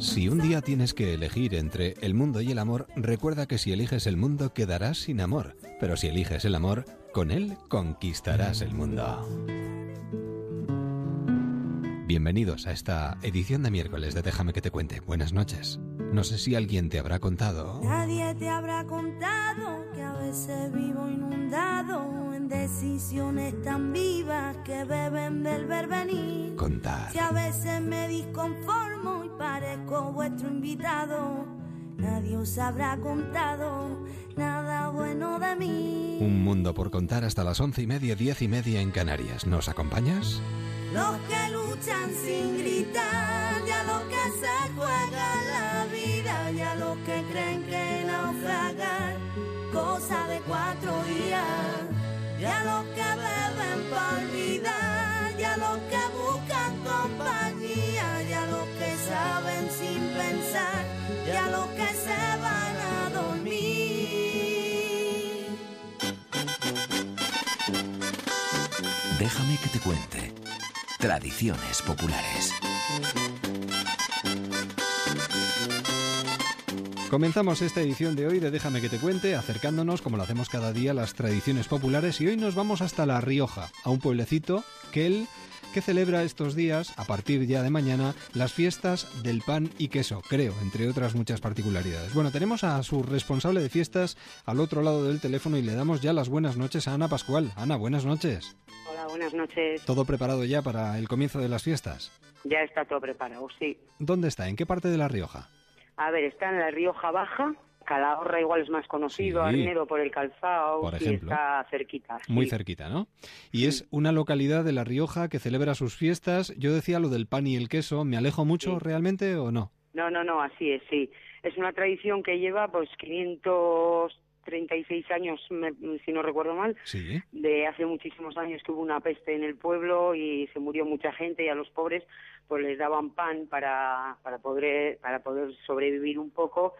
Si un día tienes que elegir entre el mundo y el amor, recuerda que si eliges el mundo quedarás sin amor, pero si eliges el amor, con él conquistarás el mundo. Bienvenidos a esta edición de miércoles de Déjame que te cuente. Buenas noches. No sé si alguien te habrá contado. Nadie te habrá contado que a veces vivo inundado decisiones tan vivas que beben del verbenir. Contar. Si a veces me disconformo y parezco vuestro invitado, nadie os habrá contado nada bueno de mí. Un mundo por contar hasta las once y media, diez y media en Canarias. ¿Nos acompañas? Los que luchan sin gritar, ya los que se juegan la vida, ya los que creen que naufragar, cosa de cuatro días, ya los que beben por vida, ya los que buscan compañía, ya los que saben sin pensar, ya los que se van a dormir. Déjame que te cuente. Tradiciones populares. Comenzamos esta edición de hoy de Déjame que te cuente, acercándonos, como lo hacemos cada día, a las tradiciones populares y hoy nos vamos hasta La Rioja, a un pueblecito que él que celebra estos días, a partir ya de mañana, las fiestas del pan y queso, creo, entre otras muchas particularidades. Bueno, tenemos a su responsable de fiestas al otro lado del teléfono y le damos ya las buenas noches a Ana Pascual. Ana, buenas noches. Hola, buenas noches. ¿Todo preparado ya para el comienzo de las fiestas? Ya está todo preparado, sí. ¿Dónde está? ¿En qué parte de La Rioja? A ver, está en la Rioja Baja. Calahorra igual es más conocido, Sí. Arnedo por el calzado, Por está cerquita. sí. Muy cerquita, ¿no? Y es una localidad de La Rioja que celebra sus fiestas. Yo decía lo del pan y el queso. ¿Me alejo mucho realmente o no? No, no, no, así es, sí. Es una tradición que lleva pues 536 años, me- si no recuerdo mal. Sí. De hace muchísimos años que hubo una peste en el pueblo y se murió mucha gente y a los pobres pues les daban pan para, para, poder, para poder sobrevivir un poco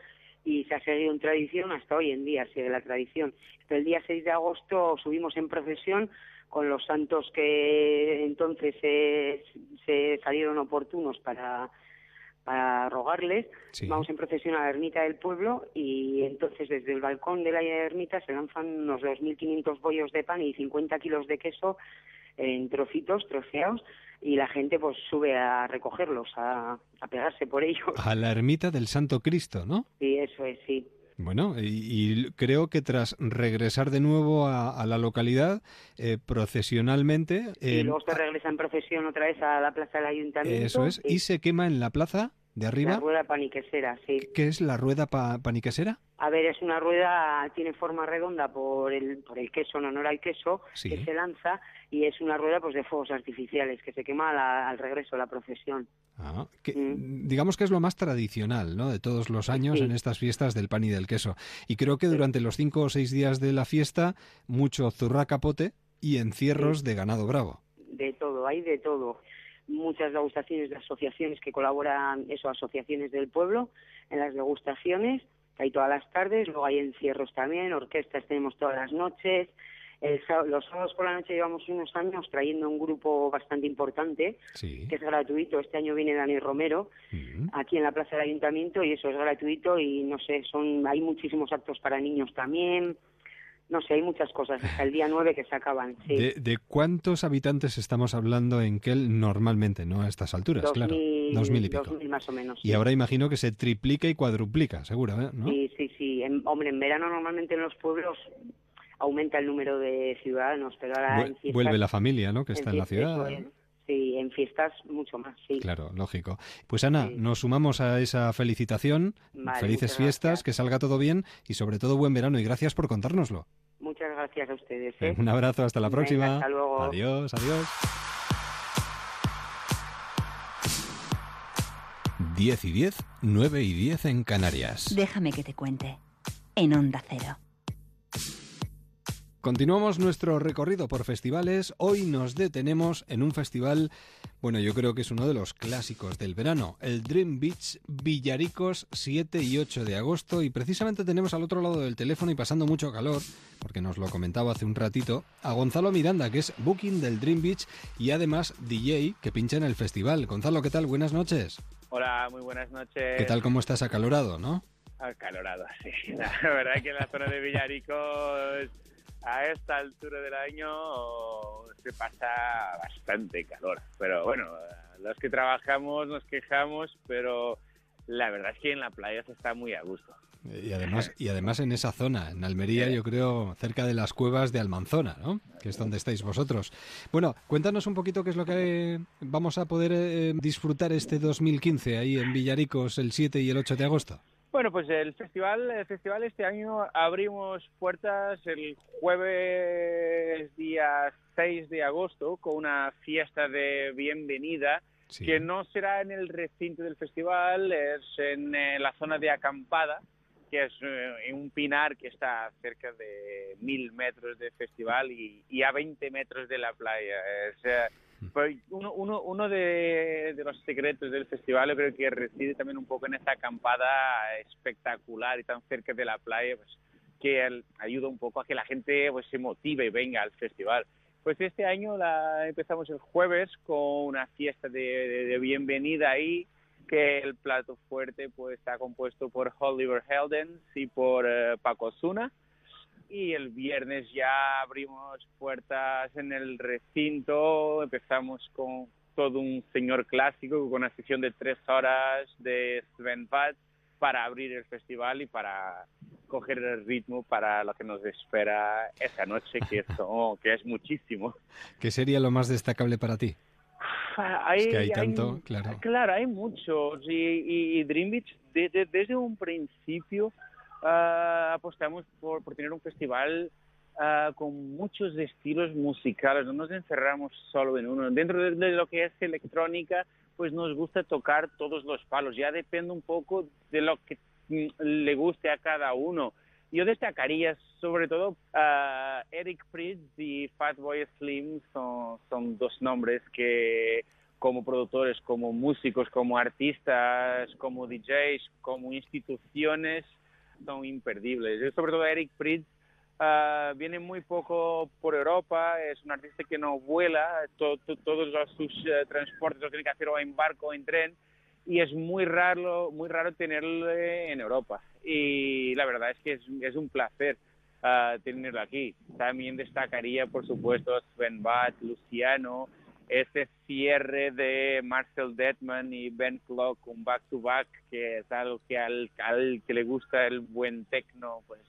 y se ha seguido en tradición hasta hoy en día, sigue la tradición. El día 6 de agosto subimos en procesión con los santos que entonces se, se salieron oportunos para, para rogarles. Sí. Vamos en procesión a la ermita del pueblo y entonces desde el balcón de la ermita se lanzan unos 2.500 bollos de pan y 50 kilos de queso en trocitos, troceados, y la gente pues sube a recogerlos, a, a pegarse por ellos. A la ermita del Santo Cristo, ¿no? Y eso es, sí. Bueno, y, y creo que tras regresar de nuevo a, a la localidad, eh, procesionalmente... y luego se regresa en procesión otra vez a la plaza del ayuntamiento. eso es, y se quema en la plaza de La arriba. rueda paniquesera, sí. ¿Qué es la rueda pa- paniquesera? A ver, es una rueda, tiene forma redonda por el, por el queso, en honor al queso, Sí. que se lanza, y es una rueda pues de fuegos artificiales, que se quema la- al regreso la procesión. Ah, que, Mm. Digamos que es lo más tradicional, ¿no? De todos los años Sí. en estas fiestas del pan y del queso. Y creo que durante los cinco o seis días de la fiesta, mucho zurra capote y encierros de ganado bravo. De todo, hay de todo. Muchas degustaciones de asociaciones que colaboran, eso, asociaciones del pueblo, en las degustaciones, que hay todas las tardes, luego hay encierros también, orquestas tenemos todas las noches. El los sábados por la noche llevamos unos años trayendo un grupo bastante importante, Sí. que es gratuito. Este año viene Dani Romero, Mm. aquí en la Plaza del Ayuntamiento, y eso es gratuito y no sé, son hay muchísimos actos para niños también. No sé, hay muchas cosas hasta el día 9 que se acaban. Sí. ¿De, de cuántos habitantes estamos hablando en Kel normalmente, no a estas alturas? Dos claro. mil- Dos mil y pico. dos mil más o menos. Y sí. ahora imagino que se triplica y cuadruplica, seguro, ¿eh? ¿no? Sí, sí, sí. En- hombre, en verano normalmente en los pueblos aumenta el número de ciudadanos, pero ahora en fiestas... Vuelve la familia, ¿no? Que está en la fiestas, ciudad. Sí, en fiestas mucho más, sí. Claro, lógico. Pues Ana, Sí. nos sumamos a esa felicitación. Vale, Felices fiestas, gracias. que salga todo bien y sobre todo buen verano y gracias por contárnoslo. Muchas gracias a ustedes. ¿eh? Un abrazo, hasta la Venga, próxima. hasta luego. Adiós, adiós. 10 y 10, 9 y 10 en Canarias. Déjame que te cuente. En Onda Cero. Continuamos nuestro recorrido por festivales. Hoy nos detenemos en un festival, bueno, yo creo que es uno de los clásicos del verano, el Dream Beach Villaricos 7 y 8 de agosto. Y precisamente tenemos al otro lado del teléfono y pasando mucho calor, porque nos lo comentaba hace un ratito, a Gonzalo Miranda, que es booking del Dream Beach y además DJ que pincha en el festival. Gonzalo, ¿qué tal? Buenas noches. Hola, muy buenas noches. ¿Qué tal? ¿Cómo estás? Acalorado, ¿no? Acalorado, sí. La verdad que en la zona de Villaricos a esta altura del año se pasa bastante calor. Pero bueno, los que trabajamos nos quejamos, pero la verdad es que en la playa se está muy a gusto. Y además, y además en esa zona, en Almería, yo creo, cerca de las cuevas de Almanzona, ¿no? Que es donde estáis vosotros. Bueno, cuéntanos un poquito qué es lo que vamos a poder eh, disfrutar este 2015 ahí en Villaricos el 7 y el 8 de agosto. Bueno, pues el festival, el festival este año abrimos puertas el jueves día 6 de agosto con una fiesta de bienvenida Sí. que no será en el recinto del festival, es en eh, la zona de acampada, que es eh, en un pinar que está a cerca de mil metros de festival y, y a 20 metros de la playa. Es, eh, pues, uno uno, uno de, de los secretos del festival yo creo que reside también un poco en esta acampada espectacular y tan cerca de la playa, pues que el- ayuda un poco a que la gente pues se motive y venga al festival. Pues este año la empezamos el jueves con una fiesta de, de- de bienvenida ahí, que el plato fuerte pues está compuesto por Oliver Heldens y por eh, Paco Osuna. Y el viernes ya abrimos puertas en el recinto, empezamos con todo un señor clásico, con una sesión de tres horas de Sven Paz para abrir el festival y para coger el ritmo para lo que nos espera esa noche, que, son- que es muchísimo. ¿Qué sería lo más destacable para ti? Hay, Es que hay tanto, claro. Claro, hay muchos. Y, y- y Dream Beach, desde, desde un principio, ah, apostamos por, por tener un festival ah, con muchos estilos musicales. No nos encerramos solo en uno. Dentro de, de lo que es electrónica, pues nos gusta tocar todos los palos. Ya depende un poco de lo que mm, le guste a cada uno. Yo destacaría sobre todo a Eric Prydz y Fatboy Slim son, son dos nombres que como productores, como músicos, como artistas, como DJs, como instituciones son imperdibles. Sobre todo Eric Prydz ah, viene muy poco por Europa, es un artista que no vuela, to- to- todos los- sus eh, transportes los tiene que hacer o en barco o en tren y es muy raro, muy raro tenerlo en Europa. Y la verdad es que es, es un placer ah, tenerlo aquí. También destacaría, por supuesto, Sven Bat, Luciano, ese cierre de Marcel Detman y Ben Clock, un back-to-back, que es algo que al, al que le gusta el buen techno, pues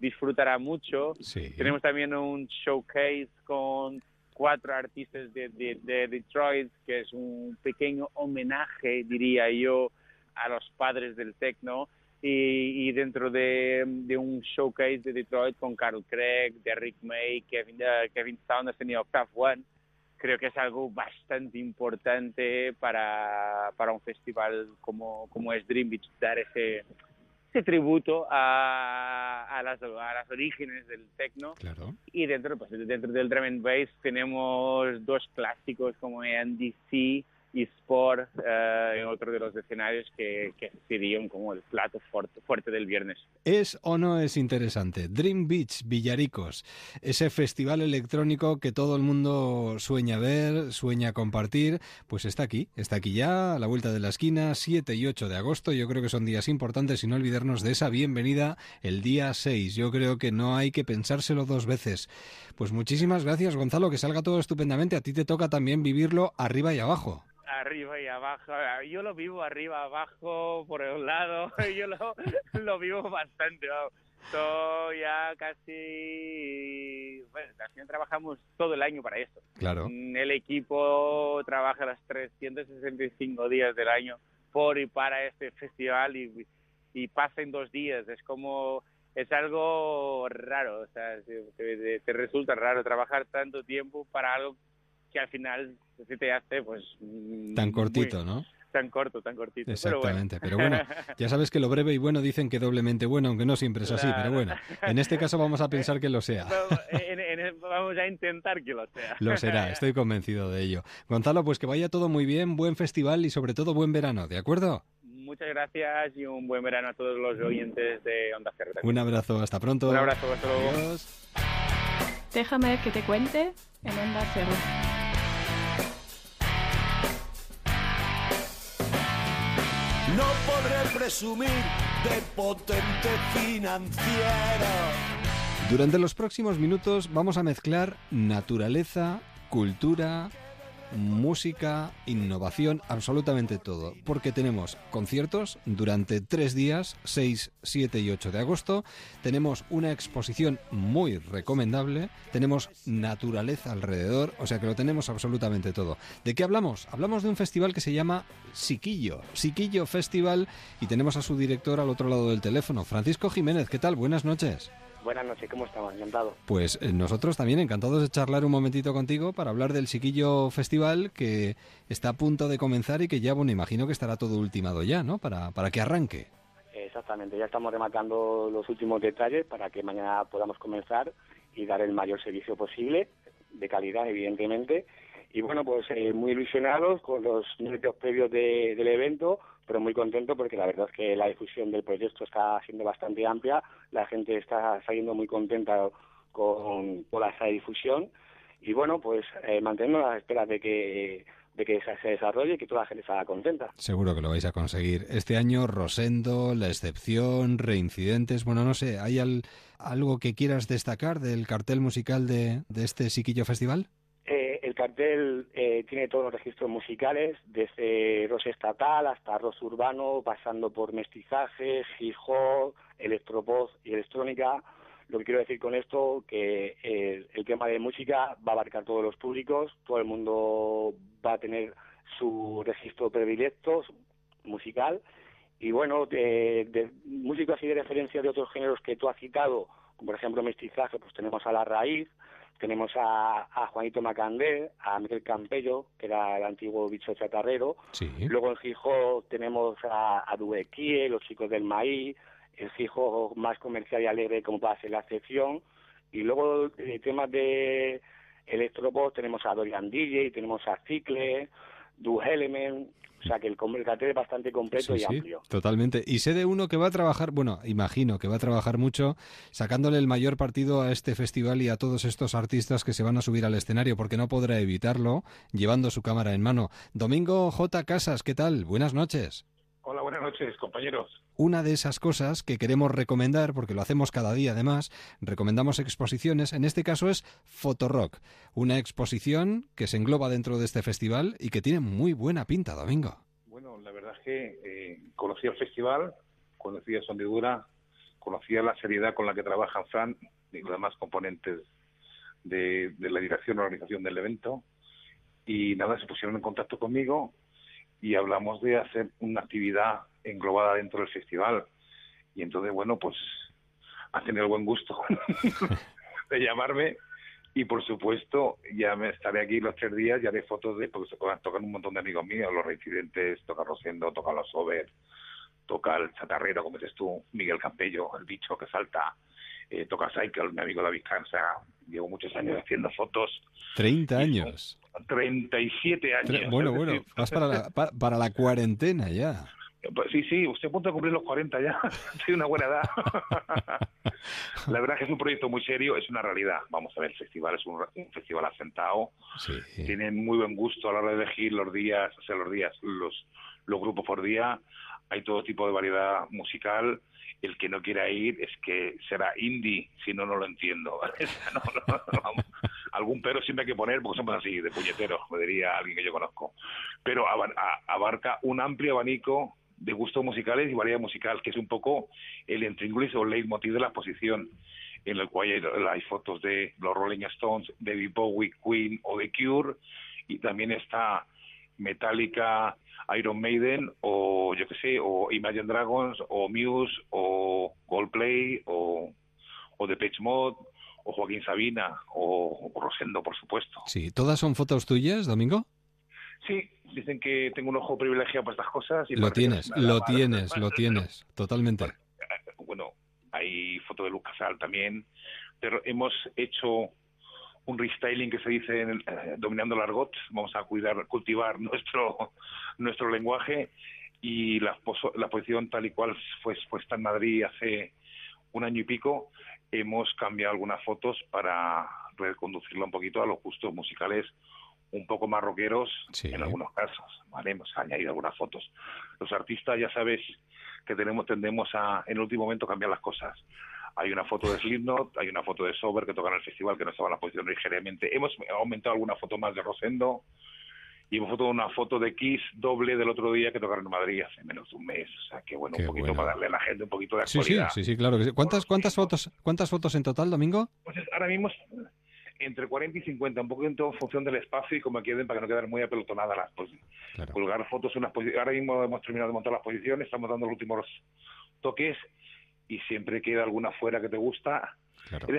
disfrutará mucho. Sí. Tenemos también un showcase con cuatro artistas de, de- de Detroit, que es un pequeño homenaje, diría yo, a los padres del techno. Y, y dentro de, de un showcase de Detroit con Carl Craig, Derrick May, Kevin, eh, Kevin Saunderson y Octave One, creo que es algo bastante importante para, para un festival como, como es Dream Beach, dar ese, ese tributo a, a, las, a las orígenes del techno. Claro. Y dentro, pues, dentro del drum and bass tenemos dos clásicos como NDC y Sport eh, otro de los escenarios que, que serían como el plato fuerte, fuerte del viernes. ¿Es o no es interesante? Dream Beach, Villaricos, ese festival electrónico que todo el mundo sueña ver, sueña compartir, pues está aquí, está aquí ya, a la vuelta de la esquina, 7 y 8 de agosto. Yo creo que son días importantes y no olvidarnos de esa bienvenida el día 6. Yo creo que no hay que pensárselo dos veces. Pues muchísimas gracias, Gonzalo, que salga todo estupendamente. A ti te toca también vivirlo arriba y abajo. Arriba y abajo, yo lo vivo arriba, abajo, por el lado, yo lo, lo vivo bastante. Estoy ya casi, bueno, final trabajamos todo el año para esto. Claro. Mm, El equipo trabaja los 365 días del año por y para este festival y, y pasa en dos días. Es como, es algo raro, o sea, te- te resulta raro trabajar tanto tiempo para algo que al final se te hace pues... mm, Tan muy- cortito, ¿no? tan corto, tan cortito. pero bueno. Exactamente, pero bueno, ya sabes que lo breve y bueno dicen que doblemente bueno, aunque no siempre es así, pero Claro. bueno, en este caso vamos a pensar que lo sea. Vamos- en- en- vamos a intentar que lo sea. Lo será, estoy convencido de ello. Gonzalo, pues que vaya todo muy bien, buen festival y sobre todo buen verano, ¿de acuerdo? Muchas gracias y un buen verano a todos los oyentes de Onda Cero. también. Un abrazo, hasta pronto. Un abrazo, hasta luego. Adiós. Déjame que te cuente en Onda Cero. No podré presumir de potente financiero. Durante los próximos minutos vamos a mezclar naturaleza, cultura, música, innovación, absolutamente todo. Porque tenemos conciertos durante tres días, 6, 7 y 8 de agosto. Tenemos una exposición muy recomendable. Tenemos naturaleza alrededor. O sea que lo tenemos absolutamente todo. ¿De qué hablamos? Hablamos de un festival que se llama Siquillo. Siquillo Festival. Y tenemos a su director al otro lado del teléfono, Francisco Jiménez. ¿Qué tal? Buenas noches. Buenas noches, ¿cómo estamos? Encantado. Pues eh, nosotros también encantados de charlar un momentito contigo para hablar del Siquillo Festival que está a punto de comenzar y que ya, bueno, imagino que estará todo ultimado ya, ¿no? Para, para que arranque. Exactamente, ya estamos rematando los últimos detalles para que mañana podamos comenzar y dar el mayor servicio posible, de calidad, evidentemente. Y bueno, pues eh, muy ilusionados con los minutos previos de- del evento, pero muy contento porque la verdad es que la difusión del proyecto está siendo bastante amplia, la gente está saliendo muy contenta con toda esa difusión y bueno, pues eh, mantenemos las esperas de que de que se, se desarrolle y que toda la gente salga contenta. Seguro que lo vais a conseguir. Este año, Rosendo, La Excepción, Reincidentes. Bueno, no sé, ¿hay al- algo que quieras destacar del cartel musical de, de este Siquillo Festival? El cartel eh, tiene todos los registros musicales, desde rock estatal hasta rock urbano, pasando por mestizaje, hip hop, electropop y electrónica. Lo que quiero decir con esto que eh, el tema de música va a abarcar todos los públicos, todo el mundo va a tener su registro predilecto musical y bueno, de, de músicos así de referencia de otros géneros que tú has citado, como por ejemplo mestizaje, pues tenemos a La Raíz, tenemos a, a Juanito Macandé, a Miguel Campello, que era el antiguo bicho chatarrero. Sí. Luego en Gijón tenemos a, a Duequie, los chicos del maíz, el Gijón más comercial y alegre como va a ser la excepción. Y luego eh, temas de electropop tenemos a Dorian DJ, tenemos a Cicle, Du Element, o sea que el, cartel es bastante completo Sí, y sí, amplio. totalmente. Y sé de uno que va a trabajar, bueno, imagino que va a trabajar mucho sacándole el mayor partido a este festival y a todos estos artistas que se van a subir al escenario, porque no podrá evitarlo llevando su cámara en mano. Domingo J. Casas, ¿qué tal? Buenas noches. Hola, buenas noches, compañeros. Una de esas cosas que queremos recomendar, porque lo hacemos cada día además, recomendamos exposiciones, en este caso es Fotorock, una exposición que se engloba dentro de este festival y que tiene muy buena pinta, Domingo. Bueno, la verdad es que eh, conocía el festival, conocía su andadura, conocía la seriedad con la que trabajan Fran y los demás componentes de, de la dirección y organización del evento. Y nada, se pusieron en contacto conmigo y hablamos de hacer una actividad englobada dentro del festival. Y entonces, bueno, pues han tenido el buen gusto de llamarme y por supuesto ya me estaré aquí los tres días y haré fotos de porque se tocan un montón de amigos míos los reincidentes toca Rosendo toca los over toca el chatarrero como dices tú Miguel Campello el bicho que salta eh, toca Cycle mi amigo David Cansa llevo muchos años haciendo fotos 30 años. 37 años Tre- Bueno, es bueno, decir, vas para la, pa- para la cuarentena ya. Pues sí, sí, usted a punto de cumplir los 40 ya. Tiene una buena edad. La verdad es que es un proyecto muy serio, es una realidad. Vamos a ver, el festival es un, un festival asentado. Tienen muy buen gusto a la hora de elegir los días, o sea, los días, los, los grupos por día. Hay todo tipo de variedad musical. El que no quiera ir es que será indie, si no, no lo entiendo. No, no, no. Algún pero siempre hay que poner, porque somos así, de puñeteros, me diría alguien que yo conozco. Pero abarca un amplio abanico de gustos musicales y variedad musical, que es un poco el intríngulis o leitmotiv de la exposición, en el cual hay, hay fotos de los Rolling Stones, David Bowie, Queen o The Cure, y también está Metallica, Iron Maiden, o yo qué sé, o Imagine Dragons, o Muse, o Coldplay, o, o Depeche Mode, o Joaquín Sabina, o, o Rosendo, por supuesto. Sí, ¿todas son fotos tuyas, Domingo? Sí, dicen que tengo un ojo privilegiado para estas cosas. Y Lo tienes, lo tienes, lo tienes, totalmente. bueno, hay foto de Lucas Casal también, pero hemos hecho un restyling que se dice en el- eh, dominando el argot, vamos a cuidar, cultivar nuestro nuestro lenguaje y la, la exposición tal y cual fue expuesta en Madrid hace un año y pico, hemos cambiado algunas fotos para reconducirla un poquito a los gustos musicales un poco más rockeros en algunos casos, ¿vale? Hemos añadido algunas fotos. Los artistas, ya sabes, que tenemos tendemos a, en el último momento, cambiar las cosas. Hay una foto de Slipknot, hay una foto de Sober que tocan en el festival que no estaba en la posición originariamente. Hemos aumentado alguna foto más de Rosendo y hemos foto una foto de Kiss doble del otro día que tocaron en Madrid hace menos de un mes. O sea, que bueno, un poquito para darle a la gente un poquito de actualidad. Sí, sí, sí, claro. ¿Cuántas, cuántas, fotos, ¿Cuántas fotos en total, Domingo? Pues ahora mismo entre 40 y 50, un poco en función del espacio y como queden para que no queden muy apelotonadas las posiciones. Colgar fotos en las posiciones. Ahora mismo hemos terminado de montar las posiciones, estamos dando los últimos toques y siempre queda alguna fuera que te gusta.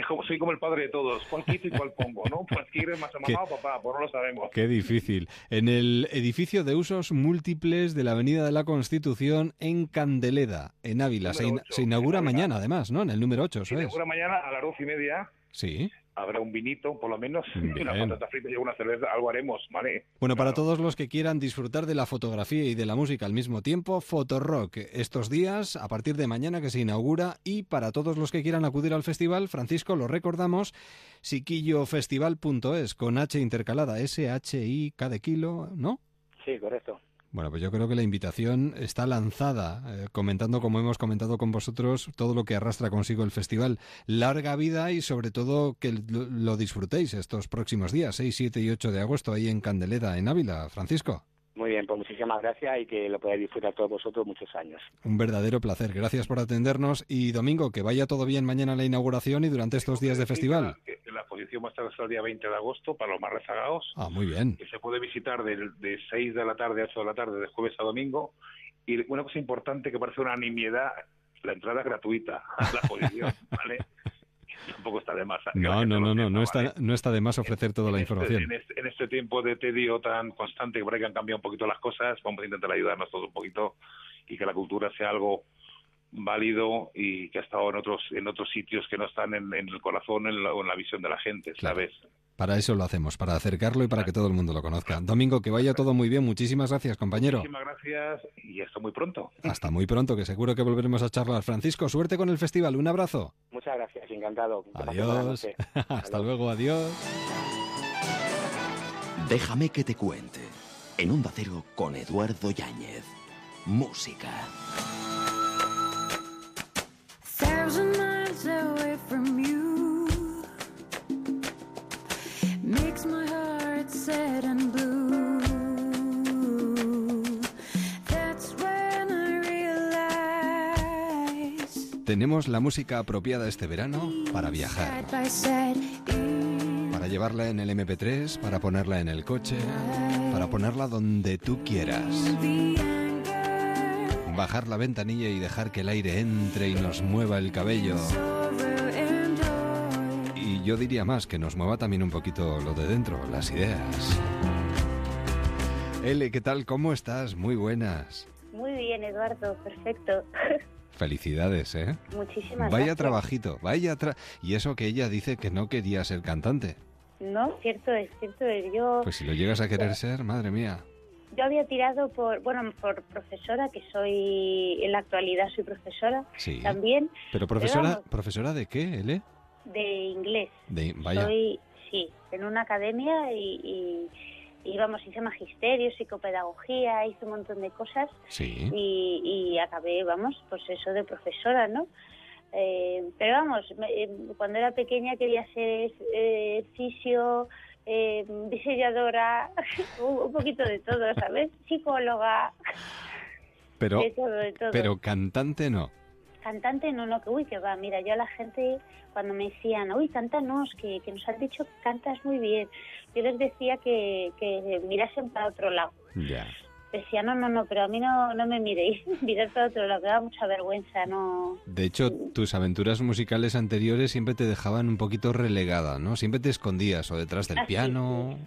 como, soy como el padre de todos. ¿Cuál quito y cuál pongo? ¿no? Pues quieres más mamá o papá, pues no lo sabemos. Qué difícil. En el edificio de usos múltiples de la Avenida de la Constitución en Candeleda, en Ávila. Se, inaugura mañana, además, ¿no? En el número 8, Se inaugura mañana a las doce y media. Sí habrá un vinito, por lo menos, una patata frita y una cerveza, algo haremos, ¿vale? Bueno, para todos los que quieran disfrutar de la fotografía y de la música al mismo tiempo, Fotorock, estos días, a partir de mañana que se inaugura, y para todos los que quieran acudir al festival, Francisco, lo recordamos, siquillofestival.es, con H intercalada, S-H-I, de kilo, ¿no? Sí, correcto. Bueno, pues yo creo que la invitación está lanzada, eh, comentando como hemos comentado con vosotros todo lo que arrastra consigo el festival. Larga vida y sobre todo que lo, disfrutéis estos próximos días, 6, 7 y 8 de agosto, ahí en Candeleda, en Ávila. Francisco. Muy bien, pues muchísimas gracias y que lo podáis disfrutar todos vosotros muchos años. Un verdadero placer. Gracias por atendernos y Domingo, que vaya todo bien mañana a la inauguración y durante estos días de festival. La exposición va a estar hasta el día 20 de agosto para los más rezagados. Ah, muy bien. Que se puede visitar de, de 6 de la tarde a 8 de la tarde, de jueves a domingo. Y una cosa importante que parece una nimiedad, la entrada es gratuita a la exposición, ¿vale? Tampoco está de más. No, no, no, no, no está, no está de más ofrecer toda la este, información. Este, en, este, tiempo de tedio tan constante, que por ahí han cambiado un poquito las cosas, vamos a intentar ayudarnos todos un poquito y que la cultura sea algo válido y que ha estado en otros en otros sitios que no están en, el corazón o en la visión de la gente, ¿sabes? Para eso lo hacemos, para acercarlo y para que todo el mundo lo conozca. Domingo, que vaya todo muy bien. Muchísimas gracias, compañero. Muchísimas gracias y hasta muy pronto. Hasta muy pronto, que seguro que volveremos a charlar. Francisco, suerte con el festival. Un abrazo. Muchas gracias, encantado. Adiós. hasta luego, adiós. Déjame que te cuente. En un Cero con Eduardo Yáñez. Música. Tenemos la música apropiada este verano para viajar. Para llevarla en el MP3, para ponerla en el coche, para ponerla donde tú quieras. Bajar la ventanilla y dejar que el aire entre y nos mueva el cabello. Y yo diría más, que nos mueva también un poquito lo de dentro, las ideas. L, ¿qué tal? ¿Cómo estás? Muy buenas. Muy bien, Eduardo, perfecto. Felicidades, ¿eh? Muchísimas vaya trabajito, vaya tra Y eso que ella dice que no quería ser cantante. No, cierto es, cierto es. Yo... Pues si lo llegas a querer ser, madre mía. Yo había tirado por, bueno, por profesora, que soy, en la actualidad soy profesora sí. también. Pero profesora, ¿profesora de qué, Ele? De inglés. De, vaya. Soy, sí, en una academia y íbamos, hice magisterio, psicopedagogía, hice un montón de cosas y, acabé, vamos, pues eso de profesora, ¿no? Eh, pero vamos, eh, cuando era pequeña quería ser eh, fisio, eh, diseñadora, un poquito de todo, ¿sabes? Psicóloga. Pero, pero cantante no. Cantante no, no, que uy, que va. Mira, yo a la gente cuando me decían, uy, cántanos, que, que nos han dicho que cantas muy bien yo les decía que, que mirasen para otro lado. Ya. Decía, no, no, no, pero a mí no, no me miréis, mirar para otro lado, que da mucha vergüenza, no... De hecho, tus aventuras musicales anteriores siempre te dejaban un poquito relegada, ¿no? Siempre te escondías o detrás del ah, piano...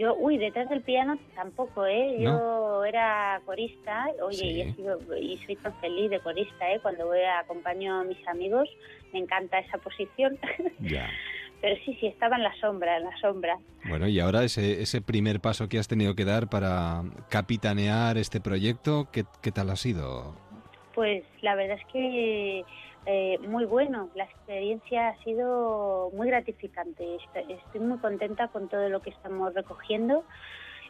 Yo, uy, detrás del piano tampoco, ¿eh? Yo era corista, oye, y, he sido, y soy tan feliz de corista, ¿eh? Cuando voy a acompaño a mis amigos, me encanta esa posición. Ya. pero sí, sí, estaba en la sombra, en la sombra. Bueno, y ahora ese, ese primer paso que has tenido que dar para capitanear este proyecto, ¿qué, qué tal ha sido? Pues la verdad es que eh, muy bueno. La experiencia ha sido muy gratificante. Estoy muy contenta con todo lo que estamos recogiendo.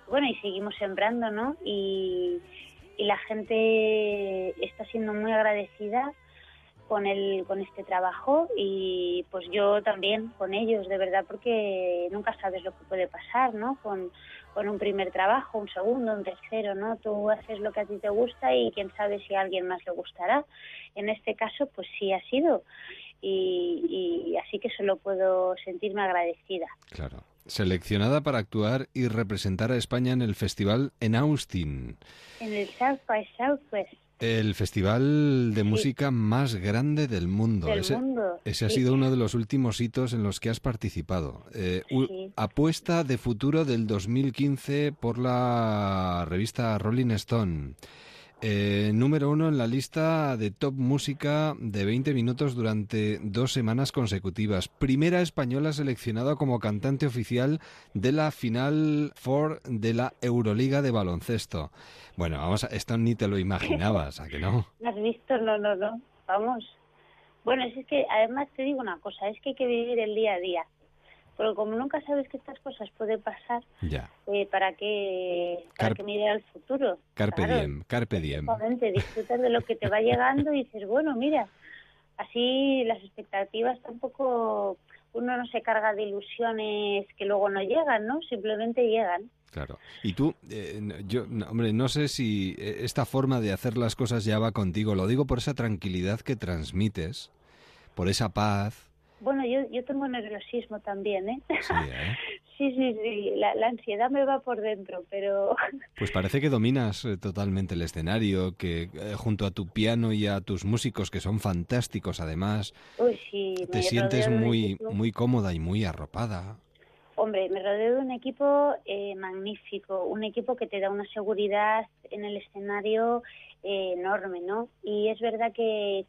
Bueno, y seguimos sembrando, ¿no? Y, y la gente está siendo muy agradecida con el con este trabajo y pues yo también con ellos de verdad porque nunca sabes lo que puede pasar no con, con un primer trabajo un segundo un tercero no tú haces lo que a ti te gusta y quién sabe si a alguien más le gustará. En este caso pues sí ha sido. Y, y así que solo puedo sentirme agradecida. Claro. Seleccionada para actuar y representar a España en el festival en Austin. En el South by Southwest. El festival de música más grande del mundo. ese, ese ha sido uno de los últimos hitos en los que has participado. Eh, apuesta de futuro del 2015 por la revista Rolling Stone. Eh, número uno en la lista de top música de 20 minutos durante dos semanas consecutivas. Primera española seleccionada como cantante oficial de la Final Four de la Euroliga de baloncesto. Bueno, vamos a, esto ni te lo imaginabas, ¿a que no? ¿No has visto? No, no, no. Vamos. Bueno, es que además te digo una cosa, es que hay que vivir el día a día. Pero como nunca sabes que estas cosas pueden pasar, ya. Eh, ¿para qué, para que mire al futuro? Carpe diem, carpe diem. disfrutas de lo que te va llegando y dices, bueno, mira, así las expectativas tampoco, uno no se carga de ilusiones que luego no llegan, ¿no? Simplemente llegan. Claro. Y tú, eh, yo, hombre, no sé si eh, esta forma de hacer las cosas ya va contigo. Lo digo por esa tranquilidad que transmites, por esa paz, bueno, yo, yo tengo nerviosismo también, ¿eh? Sí, ¿eh? sí, sí, sí. La, ansiedad me va por dentro, pero... Pues parece que dominas eh, totalmente el escenario, que eh, junto a tu piano y a tus músicos, que son fantásticos además, te sientes muy, muy cómoda y muy arropada. Hombre, me rodeo de un equipo eh, magnífico, un equipo que te da una seguridad en el escenario enorme, ¿no? Y es verdad que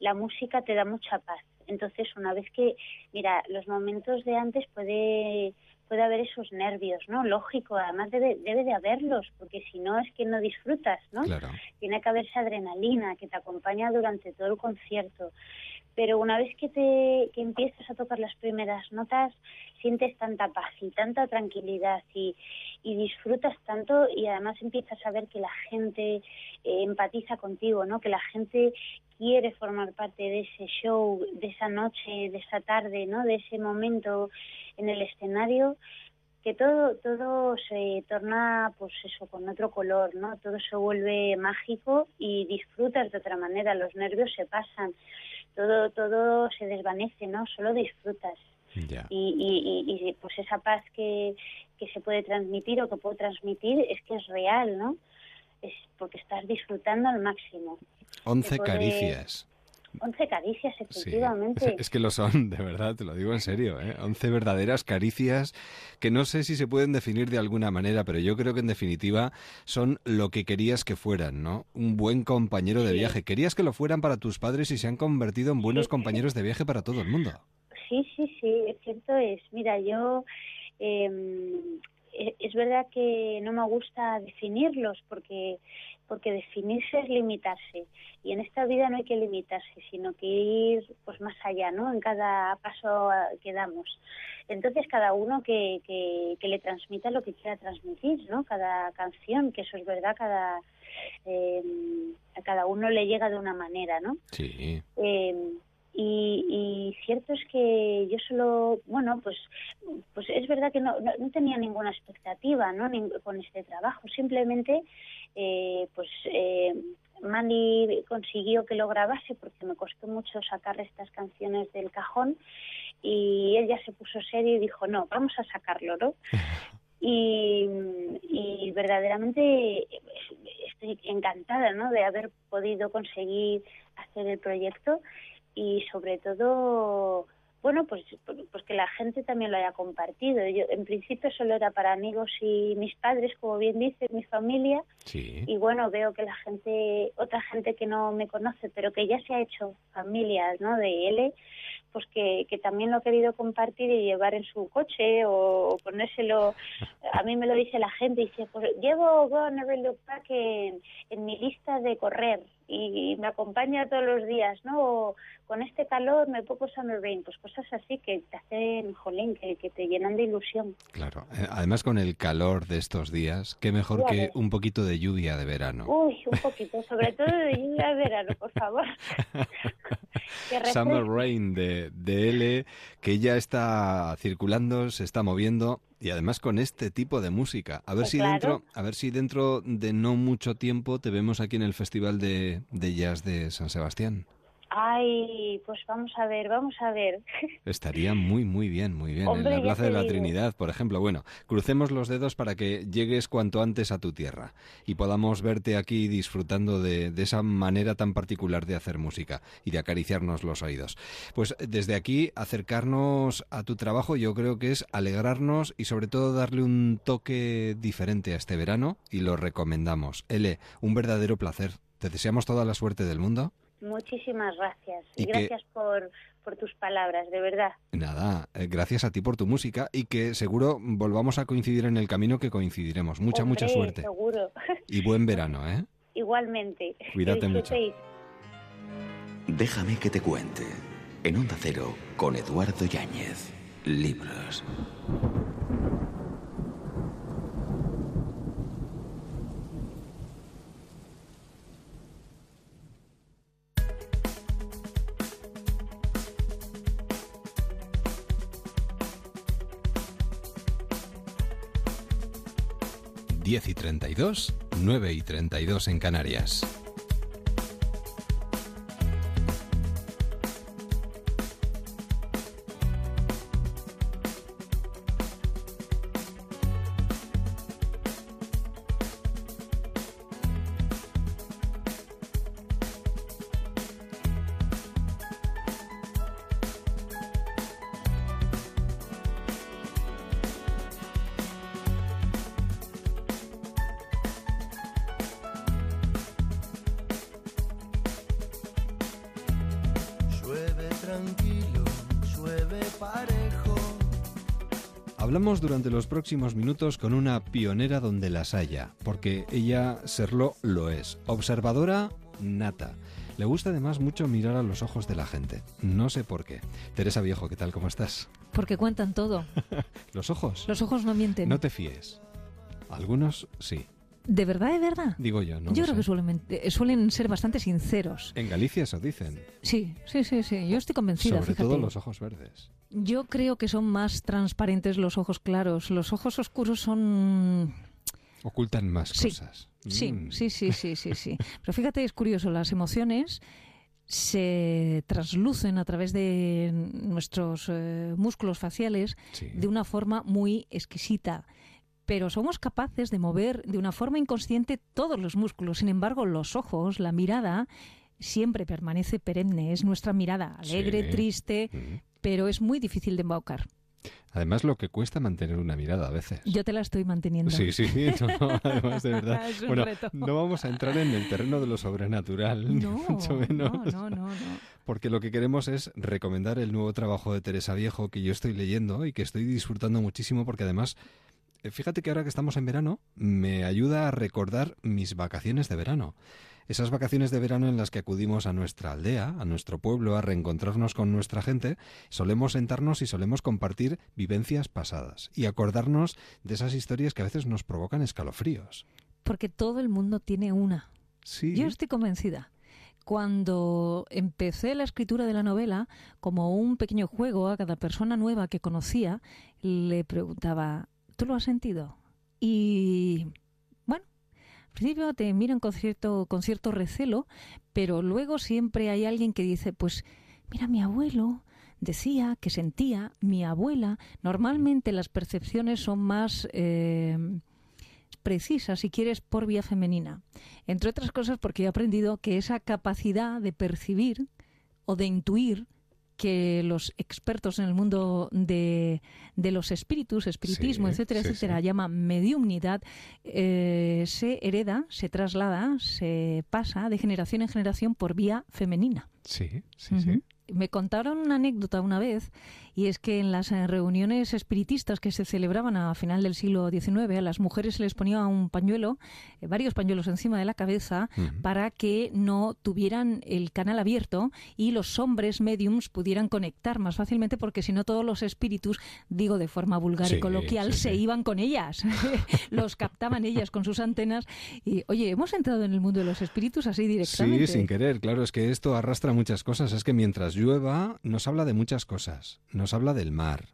la música te da mucha paz entonces, una vez que, mira, los momentos de antes puede puede haber esos nervios, ¿no? Lógico, además debe, debe de haberlos, porque si no es que no disfrutas, ¿no? Tiene que haber esa adrenalina que te acompaña durante todo el concierto. Pero una vez que te que empiezas a tocar las primeras notas, sientes tanta paz y tanta tranquilidad y, y disfrutas tanto y además empiezas a ver que la gente eh, empatiza contigo, ¿no? Que la gente quiere formar parte de ese show, de esa noche, de esa tarde, ¿no? De ese momento en el escenario, que todo todo se torna pues eso con otro color, ¿no? Todo se vuelve mágico y disfrutas de otra manera, los nervios se pasan, todo todo se desvanece, ¿no? Solo disfrutas. Y, y, y, pues esa paz que, que se puede transmitir o que puedo transmitir es que es real, ¿no? Es porque estás disfrutando al máximo. Once caricias. Once caricias, efectivamente. Es que lo son, de verdad, te lo digo en serio. ¿eh? Once verdaderas caricias que no sé si se pueden definir de alguna manera, pero yo creo que en definitiva son lo que querías que fueran, ¿no? Un buen compañero de viaje. Querías que lo fueran para tus padres y se han convertido en buenos compañeros de viaje para todo el mundo. Sí, sí, sí, cierto es. Mira, yo em, e, es verdad que no me gusta definirlos porque porque definirse es limitarse. Y en esta vida no hay que limitarse sino que ir pues más allá no en cada paso que damos. Entonces cada uno que, que, le transmita lo que quiera transmitir no cada canción que eso es verdad cada em, a cada uno le llega de una manera no sí. Em, y, cierto es que yo solo, bueno, pues, pues es verdad que no, no, tenía ninguna expectativa ¿no? con este trabajo, simplemente eh, pues eh, Mandy consiguió que lo grabase porque me costó mucho sacar estas canciones del cajón y él ya se puso serio y dijo, no, vamos a sacarlo, ¿no? y, y verdaderamente estoy encantada, ¿no? De haber podido conseguir hacer el proyecto y sobre todo bueno pues pues que la gente también lo haya compartido. Yo en principio solo era para amigos y mis padres como bien dice mi familia. Y bueno veo que la gente otra gente que no me conoce pero que ya se ha hecho familia no de L pues que, que también lo ha querido compartir y llevar en su coche o, ponérselo. A mí me lo dice la gente, dice, pues llevo Go Never Look Back en, en mi lista de correr y, me acompaña todos los días, ¿no? con este calor me pongo Summer Rain, pues cosas así que te hacen, jolín, que, que te llenan de ilusión. Claro, eh, además con el calor de estos días, qué mejor que un poquito de lluvia de verano. Uy, un poquito, sobre todo de lluvia de verano, por favor. Summer Rain de, de L, que ya está circulando, se está moviendo y además con este tipo de música. A ver pues si dentro, a ver si dentro de no mucho tiempo te vemos aquí en el Festival de, de Jazz de San Sebastián. Ay, pues vamos a ver, vamos a ver. Estaría muy, muy bien, muy bien. en la Plaza de la Trinidad, por ejemplo. Bueno, crucemos los dedos para que llegues cuanto antes a tu tierra y podamos verte aquí disfrutando de, de esa manera tan particular de hacer música y de acariciarnos los oídos. Pues desde aquí, acercarnos a tu trabajo yo creo que es alegrarnos y sobre todo darle un toque diferente a este verano y lo recomendamos. L, un verdadero placer. Te deseamos toda la suerte del mundo. Muchísimas gracias. Y, gracias por, por tus palabras, de verdad. Nada, eh, gracias a ti por tu música y que seguro volvamos a coincidir en el camino que coincidiremos. Mucha, mucha suerte. Seguro. Y buen verano, ¿eh? Igualmente. Cuídate mucho. Déjame que te cuente. En Onda Cero, con Eduardo Yáñez. Libros. 32, 9 y 32 en Canarias. Durante los próximos minutos con una pionera donde las haya, porque ella serlo lo es. Observadora nata. Le gusta además mucho mirar a los ojos de la gente. No sé por qué. Teresa Viejo, ¿qué tal? ¿Cómo estás? Porque cuentan todo. ¿Los ojos? Los ojos no mienten. No te fíes. Algunos sí. ¿De verdad, de verdad? Digo yo, ¿no? Yo creo que suelen, eh, suelen, ser bastante sinceros. En Galicia eso dicen. Sí, sí, sí, sí. Yo estoy convencida. Sobre todo los ojos verdes. Yo creo que son más transparentes los ojos claros. Los ojos oscuros son... Ocultan más cosas. Sí, mm. sí, sí, sí, sí, sí. Pero fíjate, es curioso, las emociones se traslucen a través de nuestros eh, músculos faciales de una forma muy exquisita pero somos capaces de mover de una forma inconsciente todos los músculos. Sin embargo, los ojos, la mirada, siempre permanece perenne. Es nuestra mirada, alegre, triste, pero es muy difícil de embaucar. Además, lo que cuesta mantener una mirada a veces. Yo te la estoy manteniendo. Sí, sí, además de verdad. bueno, no vamos a entrar en el terreno de lo sobrenatural, no, mucho menos. No, no, no, Porque lo que queremos es recomendar el nuevo trabajo de Teresa Viejo que yo estoy leyendo y que estoy disfrutando muchísimo porque además eh, fíjate que ahora que estamos en verano, me ayuda a recordar mis vacaciones de verano. Esas vacaciones de verano en las que acudimos a nuestra aldea, a nuestro pueblo, a reencontrarnos con nuestra gente, solemos sentarnos y solemos compartir vivencias pasadas y acordarnos de esas historias que a veces nos provocan escalofríos. Porque todo el mundo tiene una. Sí. Yo estoy convencida cuando empecé la escritura de la novela, como un pequeño juego a cada persona nueva que conocía, le preguntaba, ¿Tú lo has sentido? Y principio te miran con cierto, con cierto recelo, pero luego siempre hay alguien que dice, pues mira, mi abuelo decía que sentía, mi abuela, normalmente las percepciones son más... Eh, precisas, si quieres, por vía femenina. Entre otras cosas porque he aprendido que esa capacidad de percibir o de intuir que los expertos en el mundo de, de los espíritus, espiritismo, etcétera, etcétera, llaman mediumnidad, eh, se hereda, se traslada, se pasa de generación en generación por vía femenina. Sí, sí, sí. Me contaron una anécdota una vez y es que en las eh, reuniones espiritistas que se celebraban a final del siglo XIX a las mujeres se les ponía un pañuelo, eh, varios pañuelos encima de la cabeza para que no tuvieran el canal abierto y los hombres mediums pudieran conectar más fácilmente porque si no todos los espíritus, digo de forma vulgar y coloquial, se iban con ellas, los captaban ellas con sus antenas y oye, hemos entrado en el mundo de los espíritus así directamente. Sí, sin querer, claro, es que esto arrastra muchas cosas, es que mientras llueva nos habla de muchas cosas, nos habla del mar,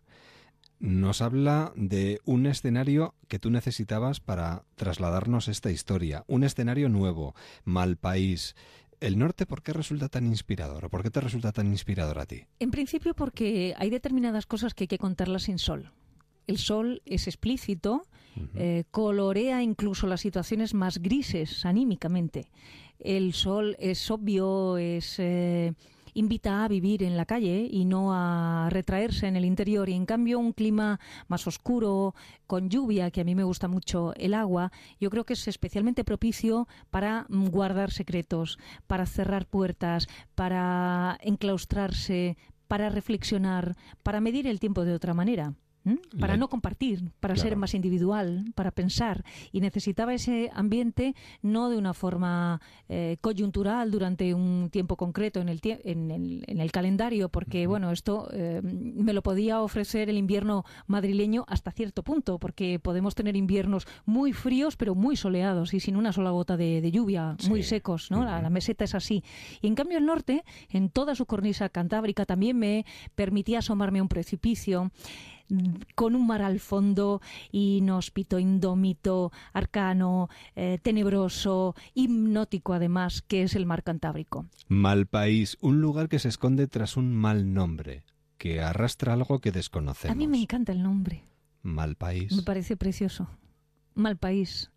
nos habla de un escenario que tú necesitabas para trasladarnos esta historia, un escenario nuevo, mal país. ¿El norte por qué resulta tan inspirador? ¿O por qué te resulta tan inspirador a ti? En principio porque hay determinadas cosas que hay que contarlas sin sol. El sol es explícito, eh, colorea incluso las situaciones más grises anímicamente. El sol es obvio, es... Eh, invita a vivir en la calle y no a retraerse en el interior. Y en cambio, un clima más oscuro, con lluvia, que a mí me gusta mucho el agua, yo creo que es especialmente propicio para guardar secretos, para cerrar puertas, para enclaustrarse, para reflexionar, para medir el tiempo de otra manera para no compartir, para ser más individual, para pensar. Y necesitaba ese ambiente no de una forma eh, coyuntural durante un tiempo concreto en el, en el, en el calendario, porque bueno, esto eh, me lo podía ofrecer el invierno madrileño hasta cierto punto, porque podemos tener inviernos muy fríos pero muy soleados y sin una sola gota de, lluvia, muy secos, ¿no? la, la, meseta es así. Y en cambio el norte, en toda su cornisa cantábrica, también me permitía asomarme a un precipicio con un mar al fondo, inhóspito, indómito, arcano, eh, tenebroso, hipnótico además, que es el mar Cantábrico. Mal país, un lugar que se esconde tras un mal nombre, que arrastra algo que desconocemos. A mí me encanta el nombre. Mal país. Me parece precioso. Mal país.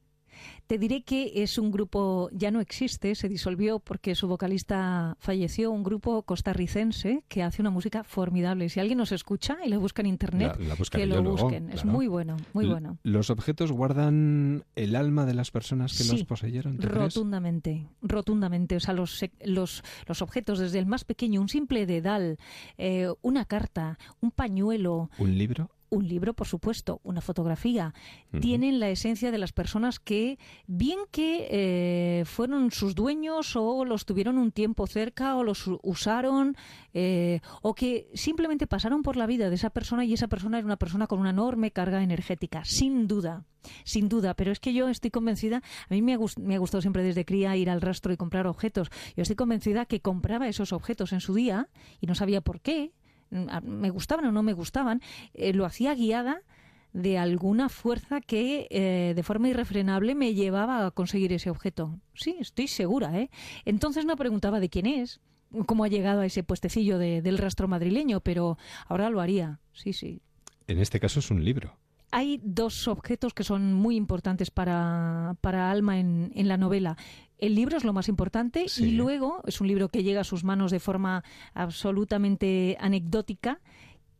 Te diré que es un grupo, ya no existe, se disolvió porque su vocalista falleció, un grupo costarricense que hace una música formidable. Si alguien nos escucha y lo busca en internet, que lo busquen. Es muy bueno, muy bueno. ¿Los objetos guardan el alma de las personas que los poseyeron? rotundamente, rotundamente. O sea, los, los, los, objetos, desde el más pequeño, un simple dedal, eh, una carta, un pañuelo. ¿Un libro? Un libro, por supuesto, una fotografía, tienen la esencia de las personas que, bien que eh, fueron sus dueños o los tuvieron un tiempo cerca o los usaron eh, o que simplemente pasaron por la vida de esa persona y esa persona era una persona con una enorme carga energética, sin duda. Sin duda, pero es que yo estoy convencida, a mí me ha, me ha gustado siempre desde cría ir al rastro y comprar objetos. Yo estoy convencida que compraba esos objetos en su día y no sabía por qué, me gustaban o no me gustaban, eh, lo hacía guiada de alguna fuerza que eh, de forma irrefrenable me llevaba a conseguir ese objeto. Sí, estoy segura, ¿eh? Entonces me preguntaba de quién es, cómo ha llegado a ese puestecillo del rastro madrileño, pero ahora lo haría, sí, sí. En este caso es un libro hay dos objetos que son muy importantes para, para Alma en, en, la novela. El libro es lo más importante y luego es un libro que llega a sus manos de forma absolutamente anecdótica,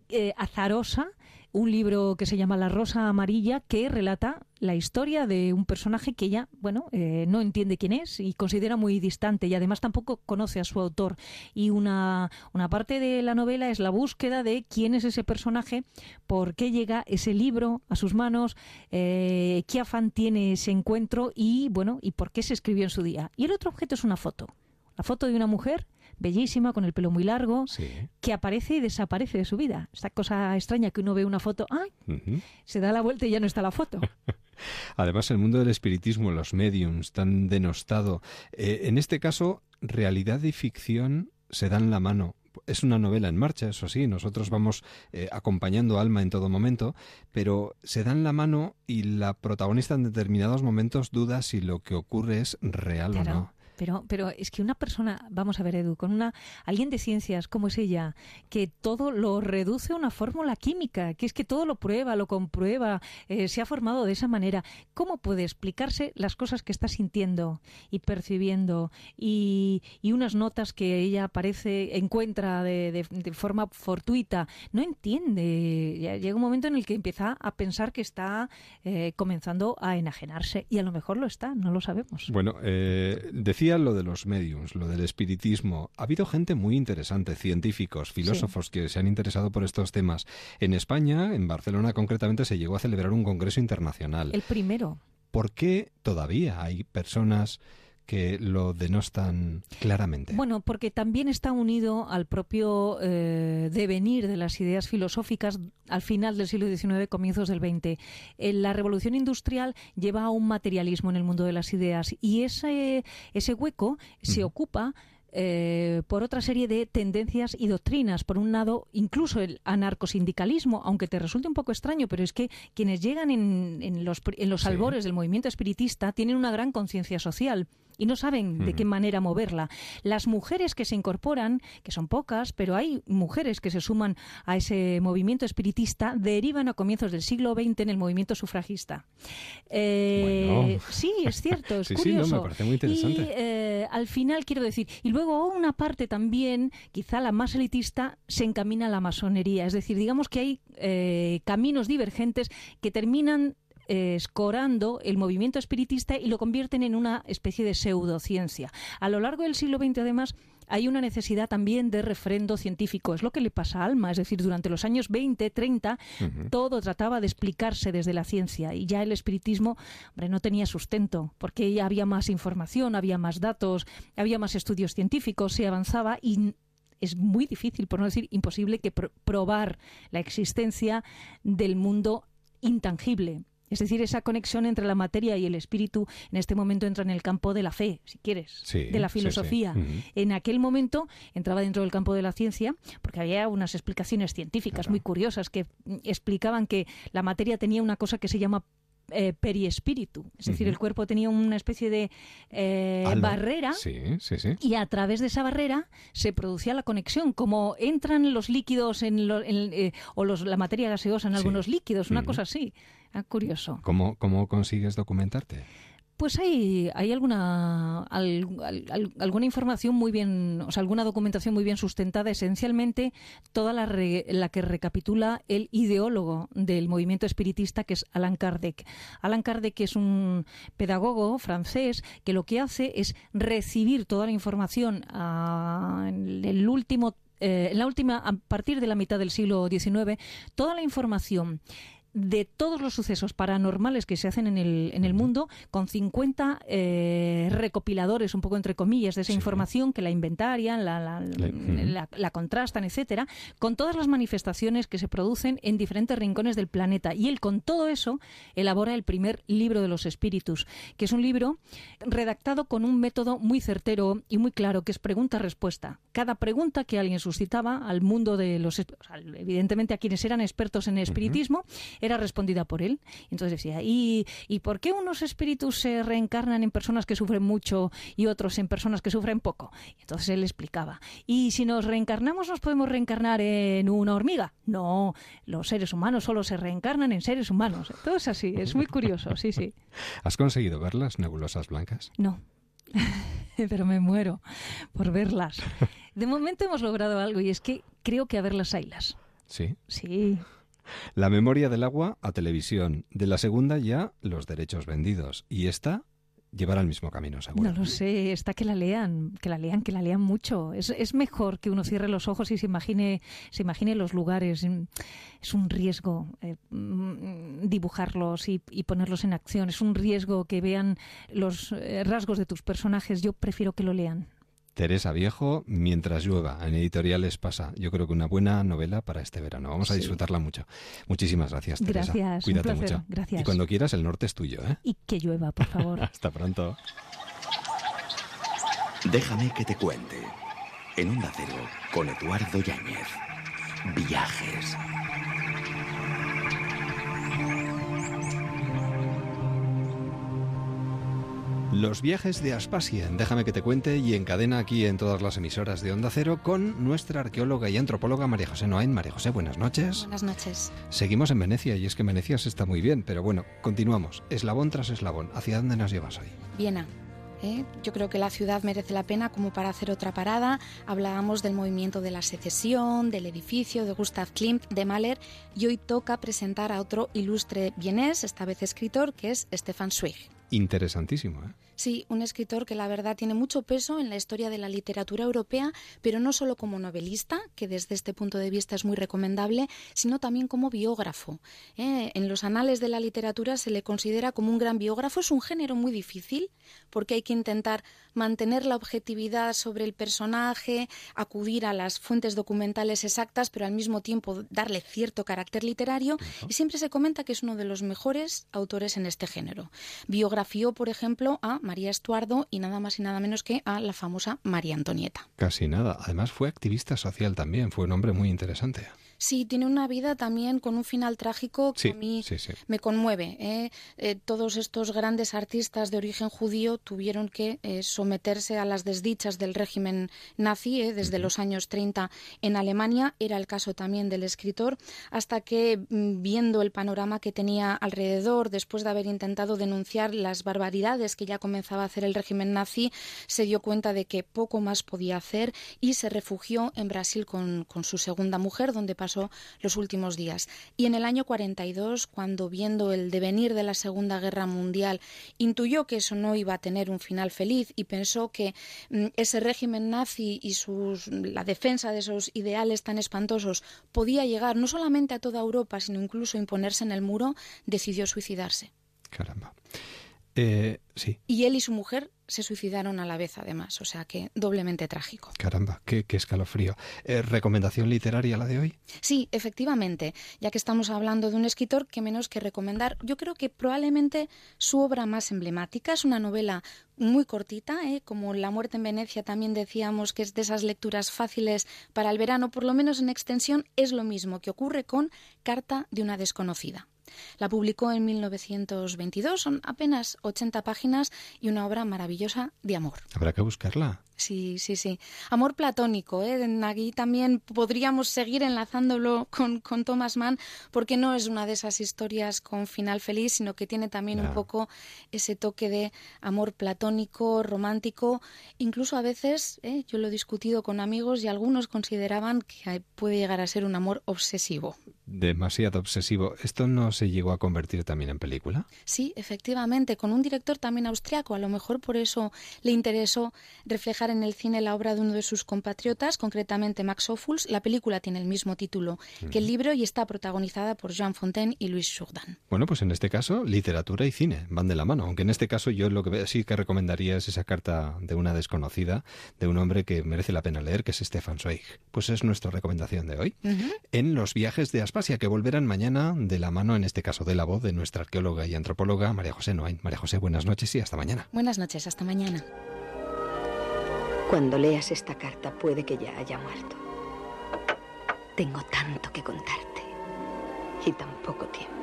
eh, azarosa, un libro que se llama La Rosa Amarilla, que relata la historia de un personaje que ella, bueno, eh, no entiende quién es y considera muy distante y además tampoco conoce a su autor. Y una, una parte de la novela es la búsqueda de quién es ese personaje, por qué llega ese libro a sus manos, eh, qué afán tiene ese encuentro y, bueno, y por qué se escribió en su día. Y el otro objeto es una foto. La foto de una mujer bellísima, con el pelo muy largo, que aparece y desaparece de su vida. Esta cosa extraña que uno ve una foto, ¡ay! Se da la vuelta y ya no está la foto. Además, el mundo del espiritismo, los mediums, tan denostado. Eh, en este caso, realidad y ficción se dan la mano. Es una novela en marcha, eso sí, nosotros vamos eh, acompañando a Alma en todo momento, pero se dan la mano y la protagonista en determinados momentos duda si lo que ocurre es real o no. Pero, pero es que una persona, vamos a ver, Edu, con una alguien de ciencias como es ella, que todo lo reduce a una fórmula química, que es que todo lo prueba, lo comprueba, eh, se ha formado de esa manera. ¿Cómo puede explicarse las cosas que está sintiendo y percibiendo y, y unas notas que ella aparece, encuentra de, de, forma fortuita? No entiende. Llega un momento en el que empieza a pensar que está eh, comenzando a enajenarse y a lo mejor lo está, no lo sabemos. Bueno, eh, decía Decía lo de los mediums, lo del espiritismo. Ha habido gente muy interesante, científicos, filósofos que se han interesado por estos temas. En España, en Barcelona concretamente, se llegó a celebrar un congreso internacional. El primero. ¿Por qué todavía hay personas que lo denostan claramente. Bueno, porque también está unido al propio eh, devenir de las ideas filosóficas al final del siglo XIX, comienzos del XX. Eh, la revolución industrial lleva a un materialismo en el mundo de las ideas y ese, ese hueco se ocupa eh, por otra serie de tendencias y doctrinas. Por un lado, incluso el anarcosindicalismo, aunque te resulte un poco extraño, pero es que quienes llegan en, los, en los albores del movimiento espiritista tienen una gran conciencia social y no saben de qué manera moverla. Las mujeres que se incorporan, que son pocas, pero hay mujeres que se suman a ese movimiento espiritista, derivan a comienzos del siglo XX en el movimiento sufragista. Eh, sí, es cierto, es curioso. Sí, me parece muy interesante. Y eh, al final quiero decir, y luego una parte también, quizá la más elitista, se encamina a la masonería. Es decir, digamos que hay eh, caminos divergentes que terminan escorando el movimiento espiritista y lo convierten en una especie de pseudociencia. A lo largo del siglo XX, además, hay una necesidad también de refrendo científico. Es lo que le pasa a Alma. Es decir, durante los años 20, 30, todo trataba de explicarse desde la ciencia y ya el espiritismo hombre, no tenía sustento porque ya había más información, había más datos, había más estudios científicos, se avanzaba y es muy difícil, por no decir imposible, que probar la existencia del mundo intangible. Es decir, esa conexión entre la materia y el espíritu en este momento entra en el campo de la fe, si quieres, de la filosofía. En aquel momento entraba dentro del campo de la ciencia, porque había unas explicaciones científicas muy curiosas que explicaban que la materia tenía una cosa que se llama eh, periespíritu. Es decir, el cuerpo tenía una especie de eh, barrera y a través de esa barrera se producía la conexión. Como entran los líquidos en, eh, o los, la materia gaseosa en algunos líquidos, una cosa así. Ah, curioso. ¿Cómo, ¿Cómo consigues documentarte? Pues hay, hay alguna, alguna información muy bien, o sea, alguna documentación muy bien sustentada, esencialmente toda la, la que recapitula el ideólogo del movimiento espiritista, que es Alan Kardec. Alan Kardec es un pedagogo francés que lo que hace es recibir toda la información ah, en el último eh, en la última, a partir de la mitad del siglo XIX, toda la información de todos los sucesos paranormales que se hacen en el, en el mundo, con 50 eh, recopiladores, un poco entre comillas, de esa información que la inventarian, la, la, contrastan, etcétera, con todas las manifestaciones que se producen en diferentes rincones del planeta. Y él, con todo eso, elabora el primer libro de los espíritus, que es un libro redactado con un método muy certero y muy claro, que es pregunta-respuesta. Cada pregunta que alguien suscitaba al mundo de los, evidentemente a quienes eran expertos en espiritismo, era respondida por él. Entonces decía, ¿y, ¿y por qué unos espíritus se reencarnan en personas que sufren mucho y otros en personas que sufren poco? entonces él explicaba, ¿y si nos reencarnamos nos podemos reencarnar en una hormiga? No, los seres humanos solo se reencarnan en seres humanos. Todo es así, es muy curioso, sí, sí. ¿Has conseguido ver las nebulosas blancas? No. pero me muero por verlas. De momento hemos logrado algo y es que creo que a verlas haylas. ¿Sí? Sí. La memoria del agua a televisión. De la segunda ya los derechos vendidos. Y esta llevará el mismo camino, seguro. No lo sé, está que la lean, que la lean, que la lean mucho. Es, es mejor que uno cierre los ojos y se imagine, se imagine los lugares. Es un riesgo eh, mm, dibujarlos y, ponerlos en acción. Es un riesgo que vean los eh, rasgos de tus personajes. Yo prefiero que lo lean. Teresa Viejo, Mientras llueva, en Editoriales Pasa. Yo creo que una buena novela para este verano. Vamos a disfrutarla mucho. Muchísimas gracias, Teresa. Gracias, Cuídate un mucho. Gracias. Y cuando quieras, el norte es tuyo, ¿eh? Y que llueva, por favor. Hasta pronto. Déjame que te cuente. En un Cero, con Eduardo Yáñez. Viajes. Los viajes de Aspasia, déjame que te cuente y encadena aquí en todas las emisoras de Onda Cero con nuestra arqueóloga y antropóloga María José Noain. María José, buenas noches. Buenas noches. Seguimos en Venecia y es que Venecia se está muy bien, pero bueno, continuamos. Eslabón tras eslabón. ¿Hacia dónde nos llevas hoy? Viena. ¿eh? Yo creo que la ciudad merece la pena como para hacer otra parada. Hablábamos del movimiento de la secesión, del edificio, de Gustav Klimt, de Mahler, y hoy toca presentar a otro ilustre vienés, esta vez escritor, que es Stefan Zweig. Interesantísimo, ¿eh? Sí, un escritor que la verdad tiene mucho peso en la historia de la literatura europea, pero no solo como novelista, que desde este punto de vista es muy recomendable, sino también como biógrafo. ¿eh? En los anales de la literatura se le considera como un gran biógrafo. Es un género muy difícil porque hay que intentar mantener la objetividad sobre el personaje, acudir a las fuentes documentales exactas, pero al mismo tiempo darle cierto carácter literario. Y siempre se comenta que es uno de los mejores autores en este género. Biografió, por ejemplo, a María Estuardo y nada más y nada menos que a la famosa María Antonieta. Casi nada. Además fue activista social también, fue un hombre muy interesante. Sí, tiene una vida también con un final trágico que a mí me conmueve. ¿eh? Eh, todos estos grandes artistas de origen judío tuvieron que eh, someterse a las desdichas del régimen nazi desde los años 30 en Alemania. Era el caso también del escritor, hasta que mm, viendo el panorama que tenía alrededor, después de haber intentado denunciar las barbaridades que ya comenzaba a hacer el régimen nazi, se dio cuenta de que poco más podía hacer y se refugió en Brasil con, con su segunda mujer, donde pasó los últimos días. Y en el año 42, cuando viendo el devenir de la Segunda Guerra Mundial, intuyó que eso no iba a tener un final feliz y pensó que mm, ese régimen nazi y sus, la defensa de esos ideales tan espantosos podía llegar no solamente a toda Europa, sino incluso imponerse en el muro, decidió suicidarse. Caramba. Eh, sí. Y él y su mujer se suicidaron a la vez, además, o sea que doblemente trágico. Caramba, qué, escalofrío. Eh, ¿Recomendación literaria la de hoy? Sí, efectivamente, ya que estamos hablando de un escritor que menos que recomendar, yo creo que probablemente su obra más emblemática es una novela muy cortita, ¿eh? como La muerte en Venecia también decíamos que es de esas lecturas fáciles para el verano, por lo menos en extensión, es lo mismo que ocurre con Carta de una desconocida. La publicó en 1922, son apenas 80 páginas y una obra maravillosa de amor. Habrá que buscarla. Sí, sí, sí. Amor platónico, ¿eh? Aquí también podríamos seguir enlazándolo con, con, Thomas Mann, porque no es una de esas historias con final feliz, sino que tiene también un poco ese toque de amor platónico, romántico. Incluso a veces, ¿eh? yo lo he discutido con amigos y algunos consideraban que puede llegar a ser un amor obsesivo. Demasiado obsesivo. ¿Esto no se llegó a convertir también en película? Sí, efectivamente, con un director también austriaco. A lo mejor por eso le interesó reflejar en el cine la obra de uno de sus compatriotas, concretamente Max Ophuls. La película tiene el mismo título que el libro y está protagonizada por Jean Fontaine y Louis Jourdan. Bueno, pues en este caso, literatura y cine van de la mano. Aunque en este caso yo lo que sí que recomendaría es esa carta de una desconocida, de un hombre que merece la pena leer, que es Stefan Zweig. Pues es nuestra recomendación de hoy. En los viajes de Aspasia, que volverán mañana de la mano, en este caso de la voz de nuestra arqueóloga y antropóloga María José Noain. María José, buenas noches y hasta mañana. Buenas noches, hasta mañana. Cuando leas esta carta puede que ya haya muerto. Tengo tanto que contarte y tan poco tiempo.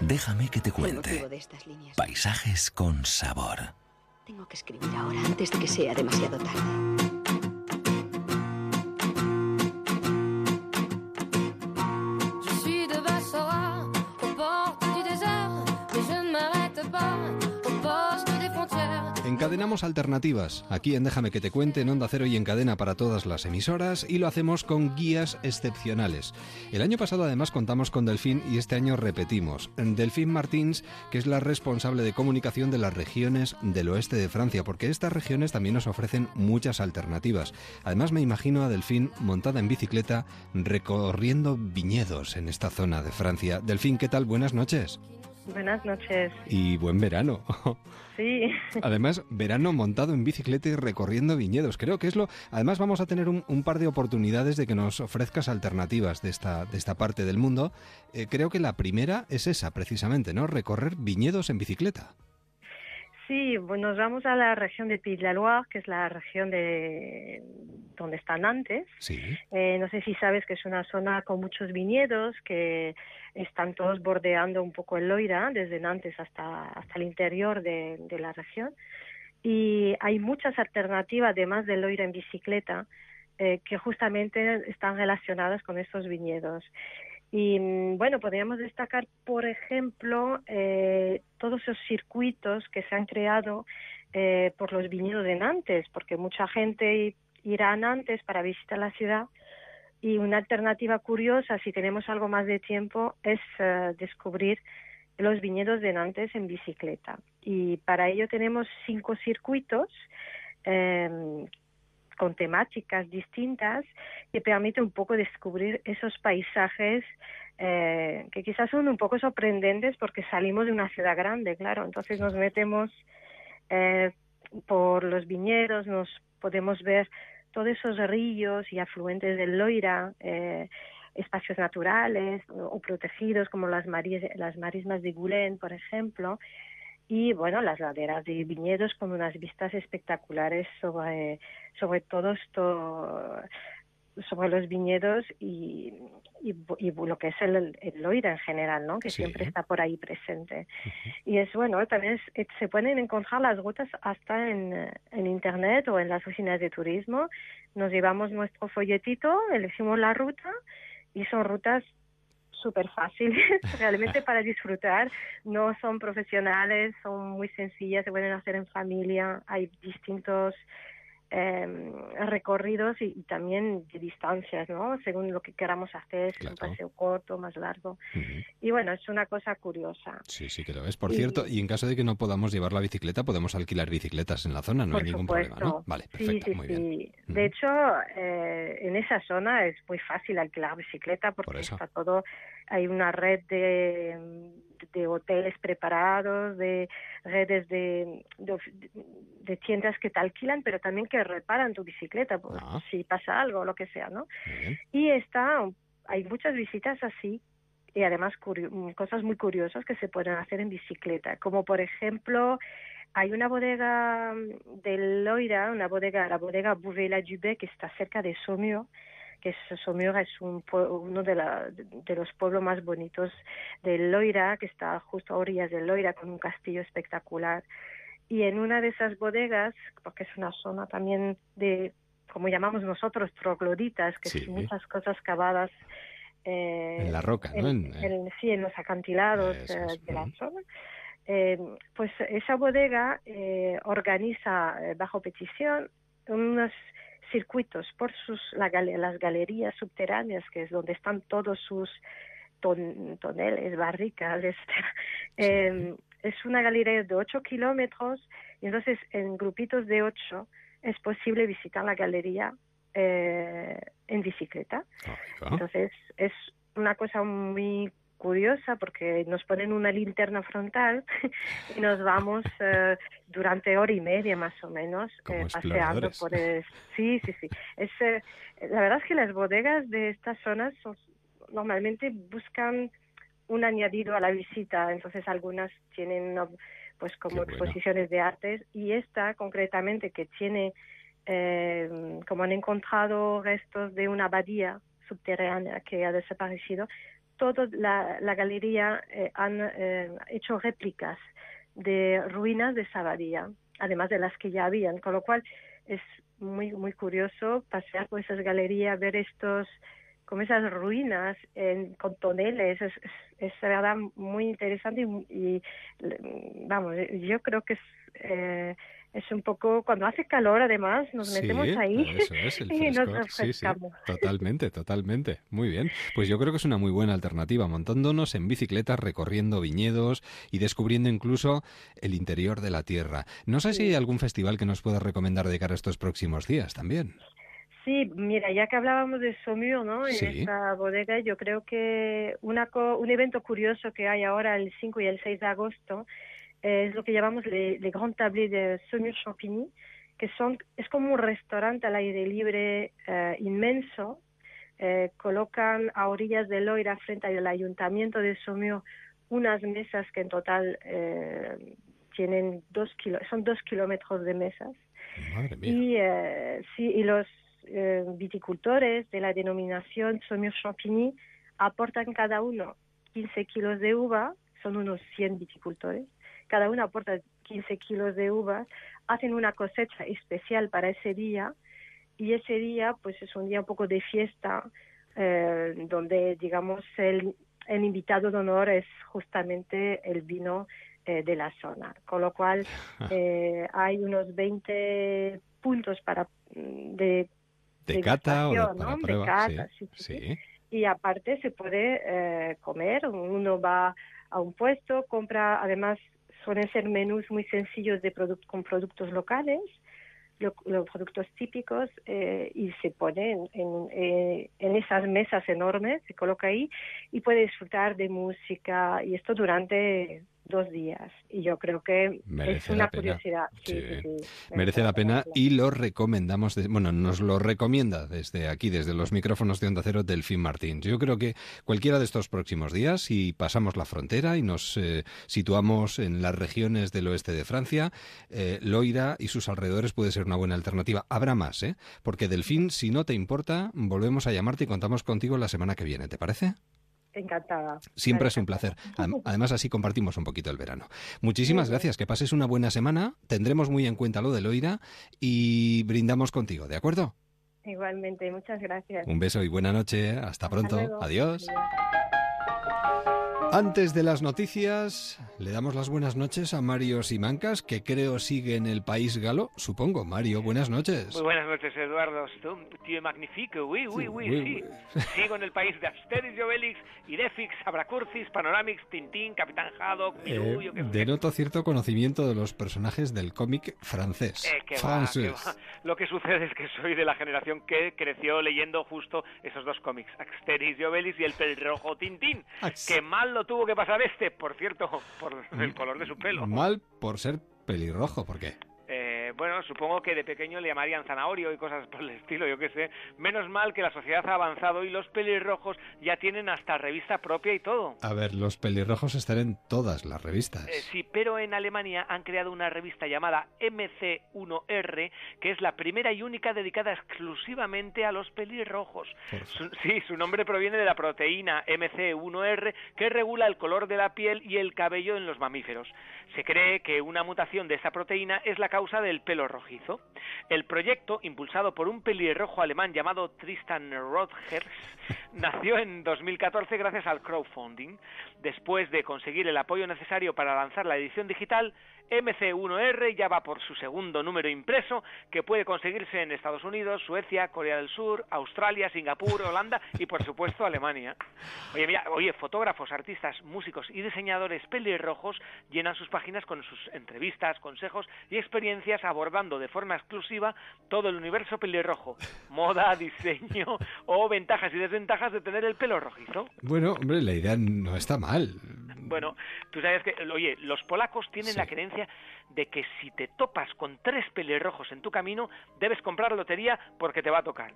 Déjame que te cuente. Paisajes con sabor. Tengo que escribir ahora antes de que sea demasiado tarde. Encadenamos alternativas aquí en Déjame que te cuente en Onda Cero y en cadena para todas las emisoras y lo hacemos con guías excepcionales. El año pasado además contamos con Delfín y este año repetimos. Delfín Martins, que es la responsable de comunicación de las regiones del oeste de Francia, porque estas regiones también nos ofrecen muchas alternativas. Además me imagino a Delfín montada en bicicleta recorriendo viñedos en esta zona de Francia. Delfín, ¿qué tal? Buenas noches. Buenas noches. Y buen verano. Sí. Además, verano montado en bicicleta y recorriendo viñedos. Creo que es lo. Además, vamos a tener un, par de oportunidades de que nos ofrezcas alternativas de esta, de esta parte del mundo. Eh, creo que la primera es esa, precisamente, ¿no? Recorrer viñedos en bicicleta. Sí, bueno, nos vamos a la región de Pays la Loire, que es la región de donde está Nantes. Sí. Eh, no sé si sabes que es una zona con muchos viñedos que están todos bordeando un poco el Loira, desde Nantes hasta, hasta el interior de, la región. Y hay muchas alternativas, además del Loira en bicicleta, eh, que justamente están relacionadas con estos viñedos. Y mm, bueno, podríamos destacar, por ejemplo, eh, todos esos circuitos que se han creado eh, por los viñedos de Nantes, porque mucha gente irá a Nantes para visitar la ciudad y una alternativa curiosa, si tenemos algo más de tiempo, es eh, descubrir los viñedos de Nantes en bicicleta. Y para ello tenemos cinco circuitos em, con temáticas distintas que permiten un poco descubrir esos paisajes eh, que quizás son un poco sorprendentes porque salimos de una ciudad grande, claro. Entonces nos metemos eh, por los viñedos, nos podemos ver todos esos ríos y afluentes del Loira, eh, espacios naturales o, protegidos como las, las marismas de Gulén, por ejemplo, y bueno, las laderas de viñedos con unas vistas espectaculares sobre, sobre todo esto sobre los viñedos y, y, lo que es el, el, Loira en general, ¿no? que siempre está por ahí presente. Y es bueno, también se pueden encontrar las rutas hasta en, en Internet o en las oficinas de turismo. Nos llevamos nuestro folletito, elegimos la ruta y son rutas súper fáciles realmente para disfrutar. No son profesionales, son muy sencillas, se pueden hacer en familia. Hay distintos eh, recorridos y, también de distancias, ¿no? Según lo que queramos hacer, si es un paseo corto, más largo. Y bueno, es una cosa curiosa. Sí, sí que lo es. Por cierto, y en caso de que no podamos llevar la bicicleta, podemos alquilar bicicletas en la zona, no hay ningún problema, ¿no? Vale, perfecto, muy bien. De hecho, eh, en esa zona es muy fácil alquilar bicicleta porque está todo, hay una red de de hoteles preparados, de redes de, de, tiendas que te alquilan, pero también que reparan tu bicicleta pues, ah. si pasa algo o lo que sea, ¿no? Y está, hay muchas visitas así y además cosas muy curiosas que se pueden hacer en bicicleta, como por ejemplo hay una bodega del Loira, una bodega, la bodega Bouvela Dubé, que está cerca de Saumur, que es Saumur es un, uno de, la, de, los pueblos más bonitos del Loira, que está justo a orillas del Loira, con un castillo espectacular. Y en una de esas bodegas, porque es una zona también de, como llamamos nosotros, trogloditas, que son muchas cosas cavadas eh, en la roca, ¿no? En, sí, en los acantilados eh, de la zona. Eh, pues esa bodega organiza bajo petición unos circuitos por sus las galerías subterráneas, que es donde están todos sus toneles, barricas. Em, es una galería de 8 kilómetros y entonces en grupitos de 8 es posible visitar la galería eh, en bicicleta. Entonces es una cosa muy curiosa porque nos ponen una linterna frontal y nos vamos eh, durante hora y media más o menos eh, paseando por el... sí sí sí. Es eh, la verdad es que las bodegas de estas zonas normalmente buscan un añadido a la visita entonces algunas tienen pues como exposiciones de artes y esta concretamente que tiene como han encontrado restos de una abadía subterránea que ha desaparecido toda la, galería eh, han eh, hecho réplicas de ruinas de Sabadía, además de las que ya habían, con lo cual es muy muy curioso pasear por esas galerías, ver estos como esas ruinas en, con toneles, es, es, verdad muy interesante y, vamos, yo creo que es eh, es un poco cuando hace calor además nos metemos ahí y nos refrescamos. totalmente, totalmente. Muy bien. Pues yo creo que es una muy buena alternativa montándonos en bicicletas, recorriendo viñedos y descubriendo incluso el interior de la tierra. No sé si hay algún festival que nos puedas recomendar de cara a estos próximos días también. Sí, mira, ya que hablábamos de Saumur, ¿no? En esta bodega, yo creo que una un evento curioso que hay ahora el 5 y el 6 de agosto es lo que llamamos les, les Grands Tablés de Saumur-Champigny, que son, es como un restaurante al aire libre eh, inmenso. Eh, colocan a orillas del Loira, frente al ayuntamiento de Saumur, unas mesas que en total eh, tienen dos kilo, son dos kilómetros de mesas. Y, sí, y los viticultores de la denominación Saumur-Champigny aportan cada uno 15 kilos de uva, son unos 100 viticultores, cada uno aporta 15 kilos de uvas, hacen una cosecha especial para ese día y ese día pues es un día un poco de fiesta eh, donde digamos el, el, invitado de honor es justamente el vino eh, de la zona, con lo cual eh, hay unos 20 puntos para mm, de de cata o de, cata, sí. Y aparte se puede comer, uno va a un puesto, compra, además suelen ser menús muy sencillos de con productos locales, los productos típicos eh, y se pone eh, en, esas mesas enormes, se coloca ahí y puede disfrutar de música y esto durante dos días. Y yo creo que es una curiosidad. merece, la pena y lo recomendamos, bueno, nos lo recomienda desde aquí, desde los micrófonos de Onda Cero Delfín Martín. Yo creo que cualquiera de estos próximos días, si pasamos la frontera y nos eh, situamos en las regiones del oeste de Francia, eh, Loira y sus alrededores puede ser una buena alternativa. Habrá más, ¿eh? Porque Delfín, si no te importa, volvemos a llamarte y contamos contigo la semana que viene, ¿te parece? Encantada. Siempre es un placer. Además, así compartimos un poquito el verano. Muchísimas gracias. Que pases una buena semana. Tendremos muy en cuenta lo de Loira y brindamos contigo, ¿de acuerdo? Igualmente, muchas gracias. Un beso y buena noche. Hasta pronto. Adiós. Antes de las noticias, le damos las buenas noches a Mario Simancas, que creo sigue en el país galo. Supongo, Mario, buenas noches. Muy buenas noches, Eduardo. Tío magnifique, oui, oui, oui, sí. Sigo en el país de Asterix y Obelix, Idefix, Abracurcis, Panoramix, Tintín, Capitán Haddock, Milú, eh, Denoto cierto conocimiento de los personajes del cómic francés. Eh, que va, que va. Lo que sucede es que soy de la generación que creció leyendo justo esos dos cómics, Asterix y Obelix y el pelirrojo Tintín, que mal lo tuvo que pasar este, por cierto, por el color de su pelo. Mal por ser pelirrojo, ¿por qué? Eh, bueno, supongo que de pequeño le llamarían zanahorio y cosas por el estilo, yo qué sé. Menos mal que la sociedad ha avanzado y los pelirrojos ya tienen hasta revista propia y todo. A ver, los pelirrojos están en todas las revistas. Eh, sí, pero en Alemania han creado una revista llamada MC1R, que es la primera y única dedicada exclusivamente a los pelirrojos. sí, su nombre proviene de la proteína MC1R que regula el color de la piel y el cabello en los mamíferos. Se cree que una mutación de esa proteína es la causa del pelo rojizo. El proyecto, impulsado por un pelirrojo alemán llamado Tristan Rodgers, nació en 2014 gracias al crowdfunding. Después de conseguir el apoyo necesario para lanzar la edición digital, MC1R ya va por su segundo número impreso, que puede conseguirse en Estados Unidos, Suecia, Corea del Sur, Australia, Singapur, Holanda y por supuesto Alemania. Oye, mira, oye, fotógrafos, artistas, músicos y diseñadores pelirrojos llenan sus páginas con sus entrevistas, consejos y experiencias abordando de forma exclusiva todo el universo pelirrojo, moda, diseño o ventajas y desventajas de tener el pelo rojizo. Bueno, hombre, la idea no está mal. Bueno, tú sabes que, oye, los polacos tienen la creencia de que si te topas con tres pelirrojos en tu camino, debes comprar lotería porque te va a tocar.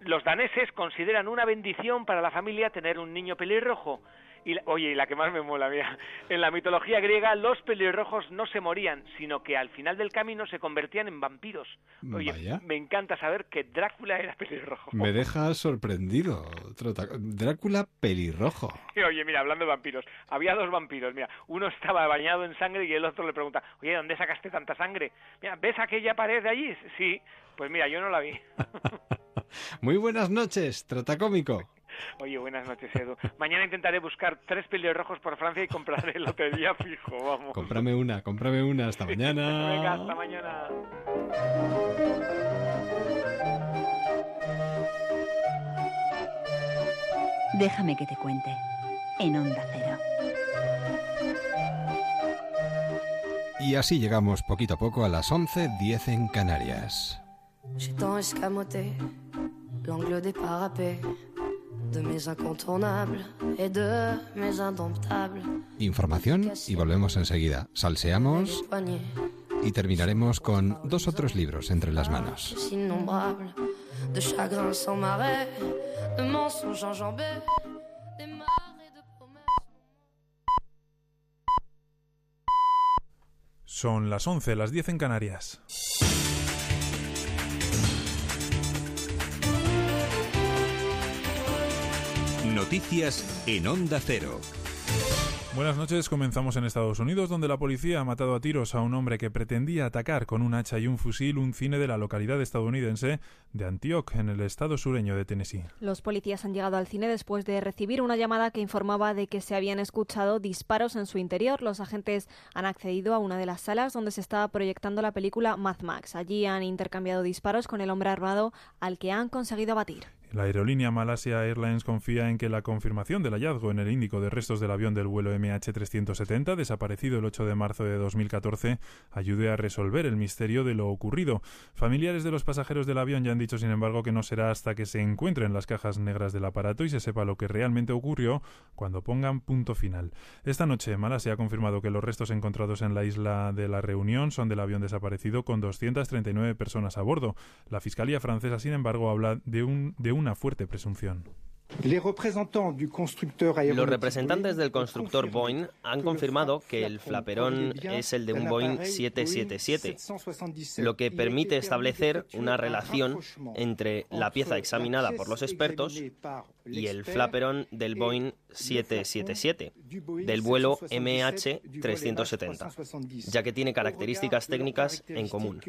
Los daneses consideran una bendición para la familia tener un niño pelirrojo. Y oye, y la que más me mola, mira, en la mitología griega los pelirrojos no se morían, sino que al final del camino se convertían en vampiros. Oye, me encanta saber que Drácula era pelirrojo. Me deja sorprendido. Drácula pelirrojo. oye, mira, hablando de vampiros, había dos vampiros, mira, uno estaba bañado en sangre y el otro le pregunta, oye, ¿dónde sacaste tanta sangre? Mira, ¿ves aquella pared de allí? Sí, pues mira, yo no la vi. Muy buenas noches, Trotacómico. Oye, buenas noches, Edu. Mañana intentaré buscar tres pelirrojos por Francia y compraré lotería fijo, vamos. Cómprame una, cómprame una. Hasta mañana. Venga, hasta mañana. Déjame que te cuente. En Onda Cero. Y así llegamos poquito a poco a las 11.10 en Canarias. l'angle des parapets de mes incontournables et de mes indomptables. Información y volvemos enseguida. Salseamos y terminaremos con dos otros libros entre las manos. De chagrin sans marais, de mensonges enjambés, des marais de promesses. Son las 11, las 10 en Canarias. Noticias en Onda Cero. Buenas noches, comenzamos en Estados Unidos, donde la policía ha matado a tiros a un hombre que pretendía atacar con un hacha y un fusil un cine de la localidad estadounidense de Antioch, en el estado sureño de Tennessee. Los policías han llegado al cine después de recibir una llamada que informaba de que se habían escuchado disparos en su interior. Los agentes han accedido a una de las salas donde se estaba proyectando la película Mad Max. Allí han intercambiado disparos con el hombre armado al que han conseguido abatir. La aerolínea Malasia Airlines confía en que la confirmación del hallazgo en el Índico de restos del avión del vuelo MH370, desaparecido el 8 de marzo de 2014, ayude a resolver el misterio de lo ocurrido. Familiares de los pasajeros del avión ya han dicho, sin embargo, que no será hasta que se encuentren las cajas negras del aparato y se sepa lo que realmente ocurrió cuando pongan punto final. Esta noche, Malasia ha confirmado que los restos encontrados en la isla de la Reunión son del avión desaparecido con 239 personas a bordo. La Fiscalía francesa, sin embargo, habla de un, de un una fuerte presunción. Los representantes del constructor Boeing han confirmado que el flaperón es el de un Boeing 777, lo que permite establecer una relación entre la pieza examinada por los expertos y el flaperón del Boeing 777, del vuelo MH370, ya que tiene características técnicas en común.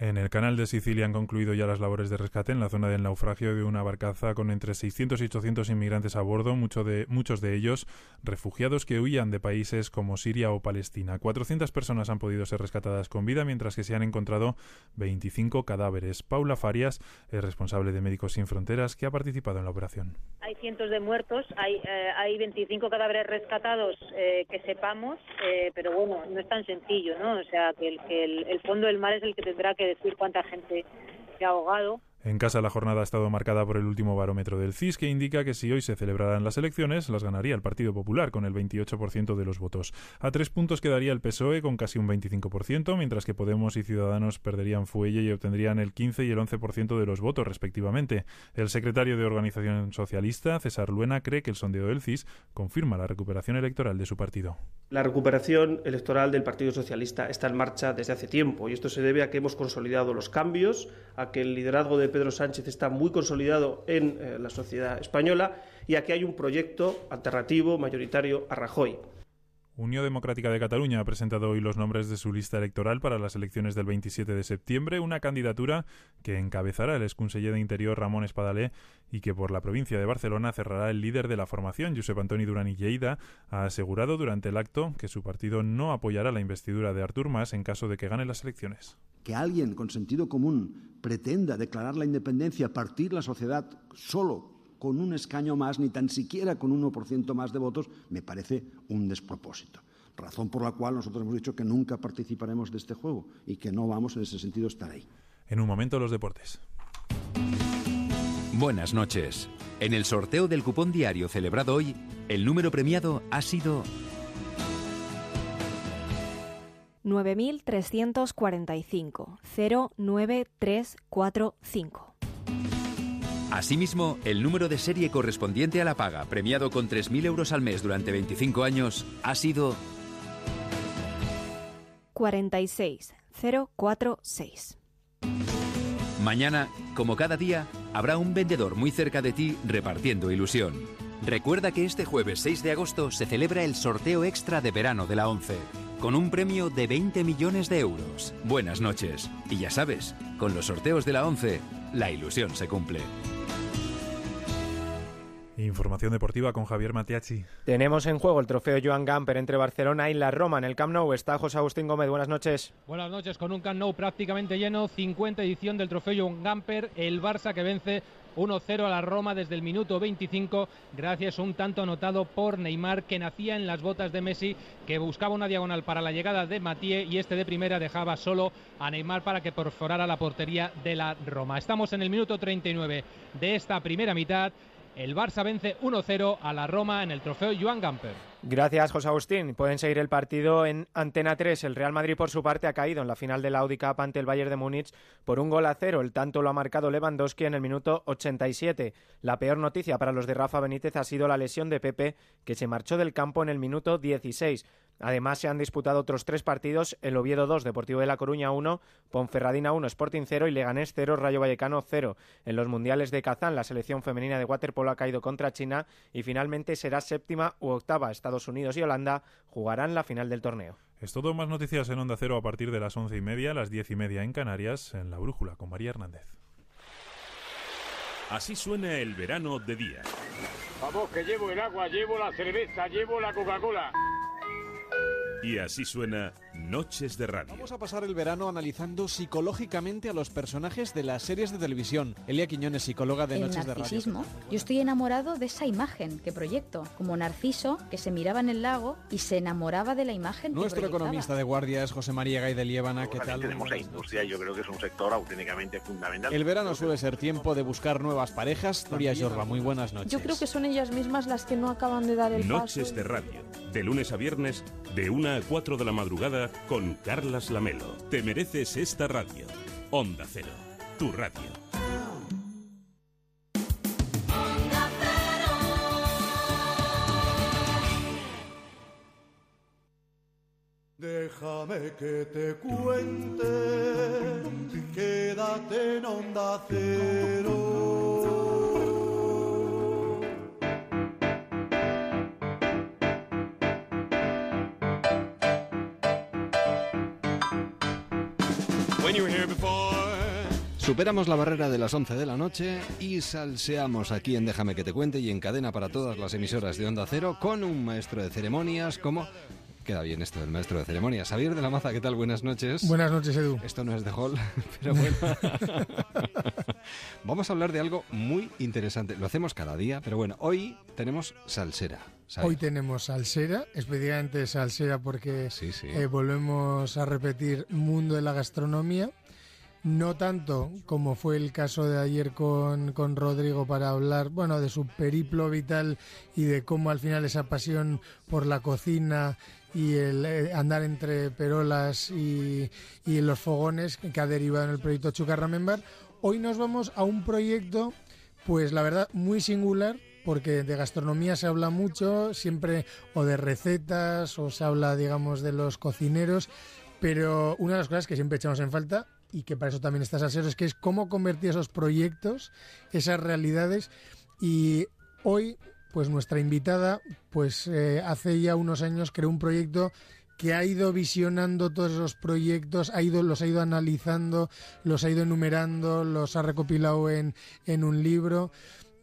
En el canal de Sicilia han concluido ya las labores de rescate en la zona del naufragio de una barcaza con entre 600 y 800 inmigrantes a bordo, de, muchos de ellos refugiados que huían de países como Siria o Palestina. 400 personas han podido ser rescatadas con vida, mientras que se han encontrado 25 cadáveres. Paula Farias es responsable de Médicos Sin Fronteras, que ha participado en la operación. Hay cientos de muertos, hay, eh, hay 25 cadáveres rescatados eh, que sepamos, eh, pero bueno, no es tan sencillo, ¿no? O sea, que el, que el fondo del mar es el que tendrá que decir cuánta gente se ha ahogado en casa la jornada ha estado marcada por el último barómetro del CIS que indica que si hoy se celebraran las elecciones las ganaría el Partido Popular con el 28% de los votos. A tres puntos quedaría el PSOE con casi un 25%, mientras que Podemos y Ciudadanos perderían fuelle y obtendrían el 15 y el 11% de los votos respectivamente. El secretario de Organización Socialista, César Luena, cree que el sondeo del CIS confirma la recuperación electoral de su partido. La recuperación electoral del Partido Socialista está en marcha desde hace tiempo y esto se debe a que hemos consolidado los cambios, a que el liderazgo de Pedro Sánchez está muy consolidado en eh, la sociedad española y aquí hay un proyecto alternativo mayoritario a Rajoy. Unión Democrática de Cataluña ha presentado hoy los nombres de su lista electoral para las elecciones del 27 de septiembre, una candidatura que encabezará el exconseller de Interior Ramón Espadalé y que por la provincia de Barcelona cerrará el líder de la formación, Josep Antoni Duran y Lleida, ha asegurado durante el acto que su partido no apoyará la investidura de Artur Mas en caso de que gane las elecciones. Que alguien con sentido común pretenda declarar la independencia, partir la sociedad solo con un escaño más, ni tan siquiera con un 1% más de votos, me parece un despropósito. Razón por la cual nosotros hemos dicho que nunca participaremos de este juego y que no vamos en ese sentido a estar ahí. En un momento los deportes. Buenas noches. En el sorteo del cupón diario celebrado hoy, el número premiado ha sido 9345 09345. Asimismo, el número de serie correspondiente a la paga, premiado con 3.000 euros al mes durante 25 años, ha sido 46046. Mañana, como cada día, habrá un vendedor muy cerca de ti repartiendo ilusión. Recuerda que este jueves 6 de agosto se celebra el sorteo extra de verano de la 11, con un premio de 20 millones de euros. Buenas noches. Y ya sabes, con los sorteos de la 11, la ilusión se cumple. Información deportiva con Javier Matiachi. Tenemos en juego el trofeo Joan Gamper entre Barcelona y la Roma en el Camp Nou. Está José Agustín Gómez. Buenas noches. Buenas noches. Con un Camp Nou prácticamente lleno, 50 edición del trofeo Joan Gamper. El Barça que vence 1-0 a la Roma desde el minuto 25 gracias a un tanto anotado por Neymar que nacía en las botas de Messi que buscaba una diagonal para la llegada de Matías y este de primera dejaba solo a Neymar para que perforara la portería de la Roma. Estamos en el minuto 39 de esta primera mitad. El Barça vence 1-0 a la Roma en el trofeo Joan Gamper. Gracias, José Agustín. Pueden seguir el partido en Antena 3. El Real Madrid, por su parte, ha caído en la final de la Audi Cup ante el Bayern de Múnich por un gol a cero. El tanto lo ha marcado Lewandowski en el minuto 87. La peor noticia para los de Rafa Benítez ha sido la lesión de Pepe, que se marchó del campo en el minuto 16. Además, se han disputado otros tres partidos: el Oviedo 2, Deportivo de La Coruña 1, Ponferradina 1, Sporting 0 y Leganés 0, Rayo Vallecano 0. En los mundiales de Kazán, la selección femenina de waterpolo ha caído contra China y finalmente será séptima u octava. Estados Unidos y Holanda jugarán la final del torneo. Es todo más noticias en Onda Cero a partir de las once y media, las diez y media en Canarias, en La Brújula con María Hernández. Así suena el verano de día. Vamos, que llevo el agua, llevo la cerveza, llevo la Coca-Cola. Y así suena Noches de Radio. Vamos a pasar el verano analizando psicológicamente a los personajes de las series de televisión. Elia Quiñones, psicóloga de Noches de Radio. Yo estoy enamorado de esa imagen que proyecto, como Narciso que se miraba en el lago y se enamoraba de la imagen. Nuestro economista de guardia es José María Gay de Liébana. ¿Qué tal? Tenemos la industria, yo creo que es un sector auténticamente fundamental. El verano suele ser tiempo de buscar nuevas parejas. Nuria Jorba, muy buenas noches. Yo creo que son ellas mismas las que no acaban de dar el paso. Noches de Radio, de lunes a viernes, de 1 a 4 de la madrugada con Carlas Lamelo. Te mereces esta radio. Onda Cero, tu radio. Déjame que te cuente, quédate en onda cero. Superamos la barrera de las 11 de la noche y salseamos aquí en Déjame que te cuente y en cadena para todas las emisoras de Onda Cero con un maestro de ceremonias como... Queda bien esto del maestro de ceremonias. Javier de la Maza, ¿qué tal? Buenas noches. Buenas noches, Edu. Esto no es de Hall, pero bueno. Vamos a hablar de algo muy interesante. Lo hacemos cada día, pero bueno, hoy tenemos salsera. Hoy tenemos salsera, especialmente salsera porque eh, volvemos a repetir mundo de la gastronomía no tanto como fue el caso de ayer con, con, Rodrigo para hablar, bueno, de su periplo vital y de cómo al final esa pasión por la cocina y el eh, andar entre perolas y, y los fogones que ha derivado en el proyecto Chucarramembar. Hoy nos vamos a un proyecto, pues la verdad, muy singular, porque de gastronomía se habla mucho, siempre o de recetas o se habla, digamos, de los cocineros, pero una de las cosas que siempre echamos en falta y que para eso también estás a ser, es que es cómo convertir esos proyectos, esas realidades. Y hoy, pues nuestra invitada, pues eh, hace ya unos años creó un proyecto que ha ido visionando todos esos proyectos, ha ido, los ha ido analizando, los ha ido enumerando, los ha recopilado en, en un libro.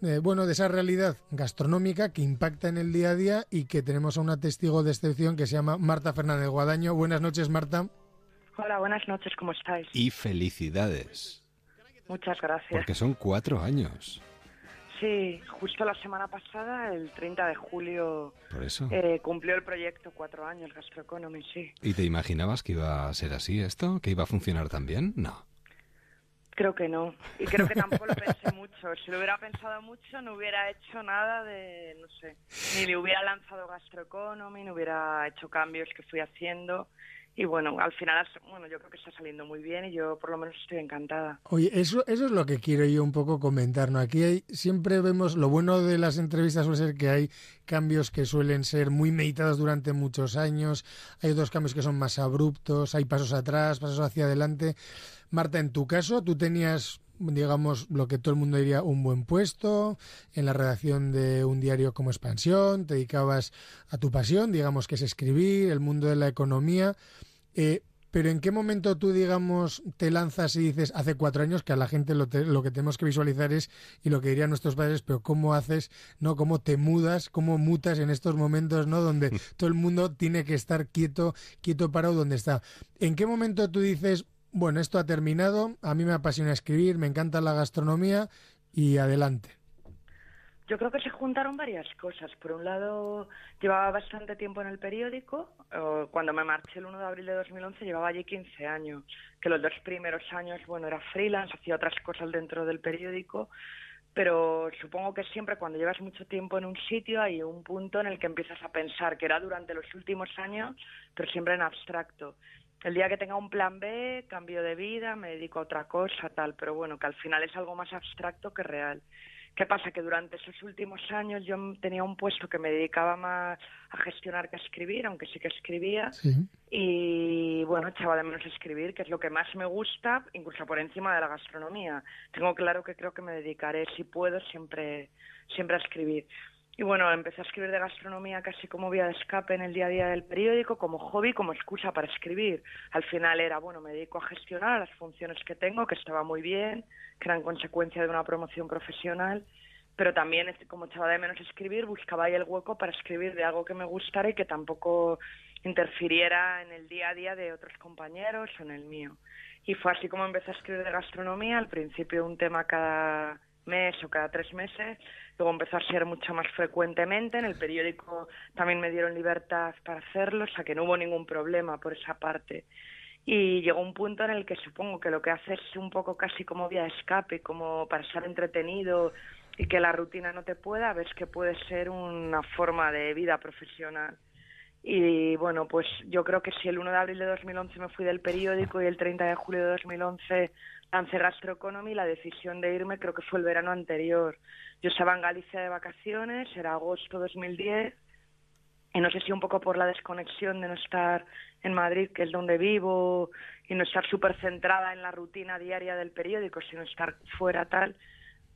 Eh, bueno, de esa realidad gastronómica que impacta en el día a día y que tenemos a una testigo de excepción que se llama Marta Fernández Guadaño. Buenas noches, Marta. Hola, buenas noches, ¿cómo estáis? Y felicidades. Muchas gracias. Porque son cuatro años. Sí, justo la semana pasada, el 30 de julio, Por eso. Eh, cumplió el proyecto cuatro años, Gastroeconomy, sí. ¿Y te imaginabas que iba a ser así esto? ¿Que iba a funcionar tan bien? No. Creo que no. Y creo que tampoco lo pensé mucho. Si lo hubiera pensado mucho, no hubiera hecho nada de, no sé, ni le hubiera lanzado Gastroeconomy, no hubiera hecho cambios que fui haciendo y bueno, al final, bueno, yo creo que está saliendo muy bien y yo por lo menos estoy encantada. Oye, eso, eso es lo que quiero yo un poco comentar, ¿no? Aquí hay, siempre vemos, lo bueno de las entrevistas suele ser que hay cambios que suelen ser muy meditados durante muchos años, hay otros cambios que son más abruptos, hay pasos atrás, pasos hacia adelante. Marta, en tu caso, tú tenías digamos, lo que todo el mundo diría un buen puesto en la redacción de un diario como Expansión, te dedicabas a tu pasión, digamos, que es escribir, el mundo de la economía. Eh, pero ¿en qué momento tú, digamos, te lanzas y dices, hace cuatro años, que a la gente lo, lo, que tenemos que visualizar es, y lo que dirían nuestros padres, pero cómo haces, ¿no? Cómo te mudas, cómo mutas en estos momentos, ¿no? Donde todo el mundo tiene que estar quieto, quieto parado donde está. ¿En qué momento tú dices, bueno, esto ha terminado, a mí me apasiona escribir, me encanta la gastronomía y adelante. Yo creo que se juntaron varias cosas. Por un lado, llevaba bastante tiempo en el periódico. Cuando me marché el 1 de abril de 2011 llevaba allí 15 años. Que los dos primeros años, bueno, era freelance, hacía otras cosas dentro del periódico. Pero supongo que siempre cuando llevas mucho tiempo en un sitio hay un punto en el que empiezas a pensar, que era durante los últimos años, pero siempre en abstracto el día que tenga un plan B, cambio de vida, me dedico a otra cosa, tal, pero bueno, que al final es algo más abstracto que real. ¿Qué pasa? Que durante esos últimos años yo tenía un puesto que me dedicaba más a gestionar que a escribir, aunque sí que escribía. Y bueno, echaba de menos escribir, que es lo que más me gusta, incluso por encima de la gastronomía. Tengo claro que creo que me dedicaré, si puedo, siempre, siempre a escribir. Y bueno, empecé a escribir de gastronomía casi como vía de escape en el día a día del periódico, como hobby, como excusa para escribir. Al final era, bueno, me dedico a gestionar las funciones que tengo, que estaba muy bien, que eran consecuencia de una promoción profesional, pero también, como echaba de menos escribir, buscaba ahí el hueco para escribir de algo que me gustara y que tampoco interfiriera en el día a día de otros compañeros o en el mío. Y fue así como empecé a escribir de gastronomía, al principio un tema cada mes o cada tres meses, luego empezó a ser mucho más frecuentemente, en el periódico también me dieron libertad para hacerlo, o sea que no hubo ningún problema por esa parte. Y llegó un punto en el que supongo que lo que hace es un poco casi como vía escape, como para estar entretenido y que la rutina no te pueda, ves que puede ser una forma de vida profesional. Y bueno, pues yo creo que si el 1 de abril de 2011 me fui del periódico y el 30 de julio de 2011 lancé Gastroeconomy, la decisión de irme creo que fue el verano anterior. Yo estaba en Galicia de vacaciones, era agosto 2010, y no sé si un poco por la desconexión de no estar en Madrid, que es donde vivo, y no estar súper centrada en la rutina diaria del periódico, sino estar fuera tal,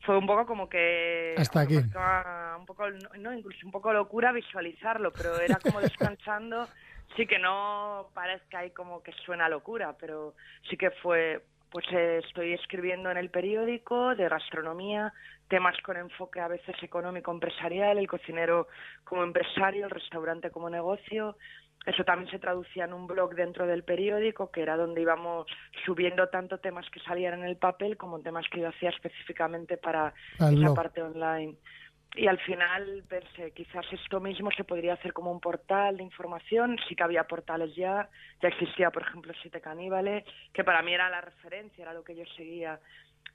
fue un poco como que hasta aquí un poco no incluso un poco locura visualizarlo pero era como descansando sí que no parezca ahí como que suena locura pero sí que fue pues eh, estoy escribiendo en el periódico de gastronomía temas con enfoque a veces económico empresarial el cocinero como empresario el restaurante como negocio eso también se traducía en un blog dentro del periódico, que era donde íbamos subiendo tanto temas que salían en el papel como temas que yo hacía específicamente para esa parte online. Y al final pensé, quizás esto mismo se podría hacer como un portal de información, sí que había portales ya, ya existía, por ejemplo, Siete Caníbales, que para mí era la referencia, era lo que yo seguía,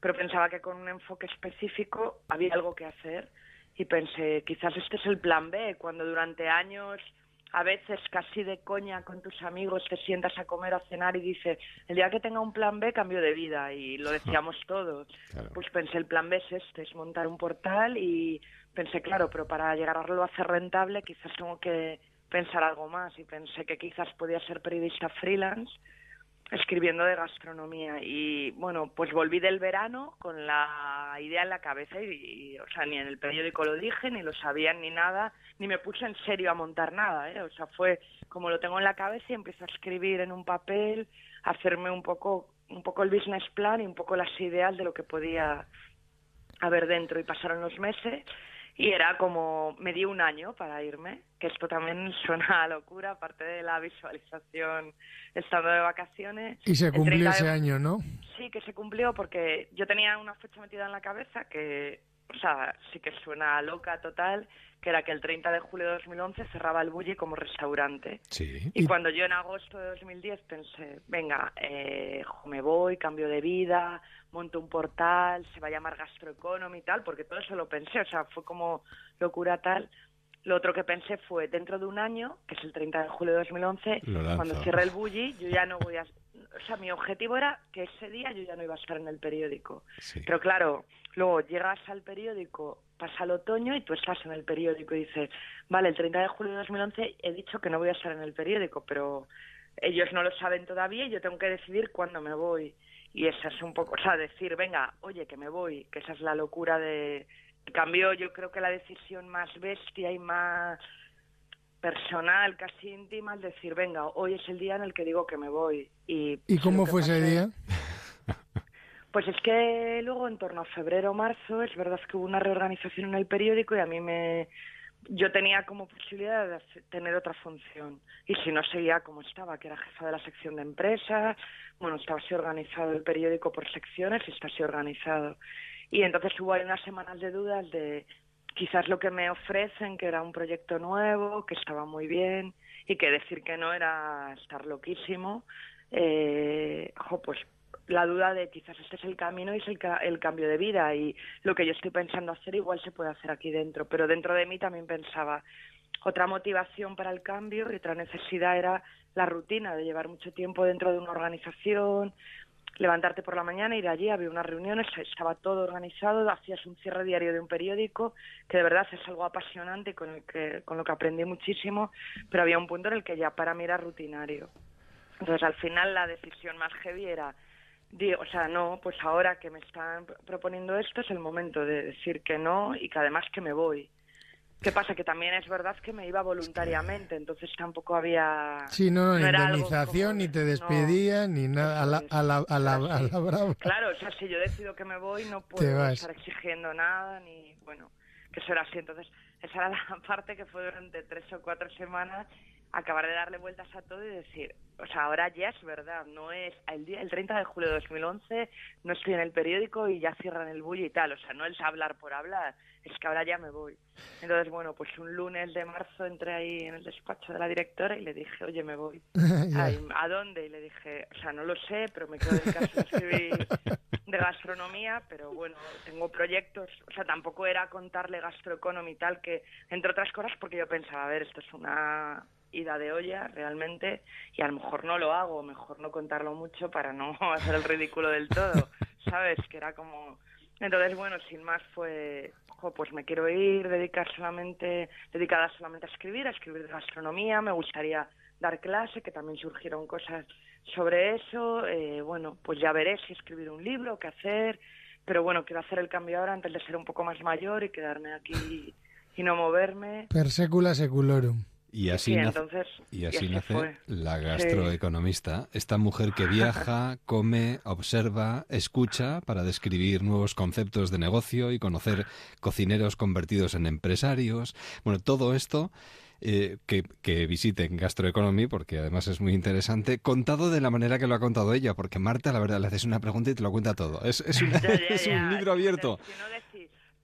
pero pensaba que con un enfoque específico había algo que hacer y pensé, quizás este es el plan B, cuando durante años a veces casi de coña con tus amigos te sientas a comer, a cenar y dices, el día que tenga un plan B cambio de vida. Y lo decíamos todos. Pues pensé, el plan B es este, es montar un portal y pensé, claro, pero para llegarlo a hacer rentable quizás tengo que pensar algo más. Y pensé que quizás podía ser periodista freelance escribiendo de gastronomía. Y bueno pues volví del verano con la idea en la cabeza y, o sea ni en el periódico lo dije ni lo sabían ni nada ni me puse en serio a montar nada ¿eh? o sea fue como lo tengo en la cabeza y empiezo a escribir en un papel a hacerme un poco un poco el business plan y un poco las ideas de lo que podía haber dentro. Y pasaron los meses y era como me di un año para irme, que esto también suena a locura, aparte de la visualización estando de vacaciones. Y se cumplió ese año, ¿no? Sí, que se cumplió porque yo tenía una fecha metida en la cabeza que, o sea, sí que suena loca total, que era que el 30 de julio de 2011 cerraba el Bulli como restaurante. Sí. Y, cuando yo en agosto de 2010 pensé, venga, eh, me voy, cambio de vida, monto un portal, se va a llamar Gastroeconomy y tal, porque todo eso lo pensé, o sea, fue como locura tal. Lo otro que pensé fue, dentro de un año, que es el 30 de julio de 2011, cuando cierre el Bulli, yo ya no voy a... O sea, mi objetivo era que ese día yo ya no iba a estar en el periódico. Pero claro, luego llegas al periódico pasa el otoño y tú estás en el periódico y dices, vale, el 30 de julio de 2011 he dicho que no voy a estar en el periódico, pero ellos no lo saben todavía y yo tengo que decidir cuándo me voy. Y esa es un poco, o sea, decir, venga, oye, que me voy, que esa es la locura de... En cambio, yo creo que la decisión más bestia y más personal, casi íntima, es decir, venga, hoy es el día en el que digo que me voy. ¿Y, ¿Y cómo fue ese día? Pues es que luego en torno a febrero o marzo es verdad que hubo una reorganización en el periódico y a mí me yo tenía como posibilidad de tener otra función y si no seguía como estaba, que era jefa de la sección de empresas, bueno, estaba así organizado el periódico por secciones y está así organizado. Y entonces hubo ahí unas semanas de dudas de quizás lo que me ofrecen, que era un proyecto nuevo, que estaba muy bien y que decir que no era estar loquísimo. Eh, pues la duda de quizás este es el camino y es el, cambio de vida y lo que yo estoy pensando hacer igual se puede hacer aquí dentro, pero dentro de mí también pensaba otra motivación para el cambio y otra necesidad era la rutina de llevar mucho tiempo dentro de una organización, levantarte por la mañana, ir allí, había unas reuniones, estaba todo organizado, hacías un cierre diario de un periódico, que de verdad es algo apasionante con, el que, con lo que aprendí muchísimo, pero había un punto en el que ya para mí era rutinario. Entonces al final la decisión más heavy era o sea, no, pues ahora que me están proponiendo esto es el momento de decir que no y que además que me voy. ¿Qué pasa? Que también es verdad que me iba voluntariamente, entonces tampoco había... Sí, no, ni indemnización, ni te despedían, ni nada, a la, a la, a la, brava. Claro, o sea, si yo decido que me voy, no puedo estar exigiendo nada, ni, bueno, que eso era así. Entonces, esa era la parte que fue durante tres o cuatro semanas acabar de darle vueltas a todo y decir, o sea, ahora ya es verdad, no es el, día, el 30 de julio de 2011, no estoy en el periódico y ya cierran el bullo y tal, o sea, no es hablar por hablar, es que ahora ya me voy. Entonces, bueno, pues un lunes de marzo entré ahí en el despacho de la directora y le dije, oye, me voy. ¿A dónde? Y le dije, o sea, no lo sé, pero me quedo caso de escribir de gastronomía, pero bueno, tengo proyectos, o sea, tampoco era contarle gastroeconomía y tal, que entre otras cosas porque yo pensaba, a ver, esto es una ida de olla realmente y a lo mejor no lo hago, mejor no contarlo mucho para no hacer el ridículo del todo, ¿sabes? Que era como... Entonces, bueno, sin más fue, pues me quiero ir, dedicar solamente, dedicada solamente a escribir, a escribir de gastronomía, me gustaría dar clase, que también surgieron cosas sobre eso, eh, bueno, pues ya veré si escribir un libro, qué hacer, pero bueno, quiero hacer el cambio ahora antes de ser un poco más mayor y quedarme aquí y no moverme. Per secula seculorum. Y así, nace, y así, nace la gastroeconomista, esta mujer que viaja, come, observa, escucha para describir nuevos conceptos de negocio y conocer cocineros convertidos en empresarios. Bueno, todo esto eh, que, que, visiten Gastroeconomy, porque además es muy interesante, contado de la manera que lo ha contado ella, porque Marta, la verdad, le haces una pregunta y te lo cuenta todo. Es, es, es un libro abierto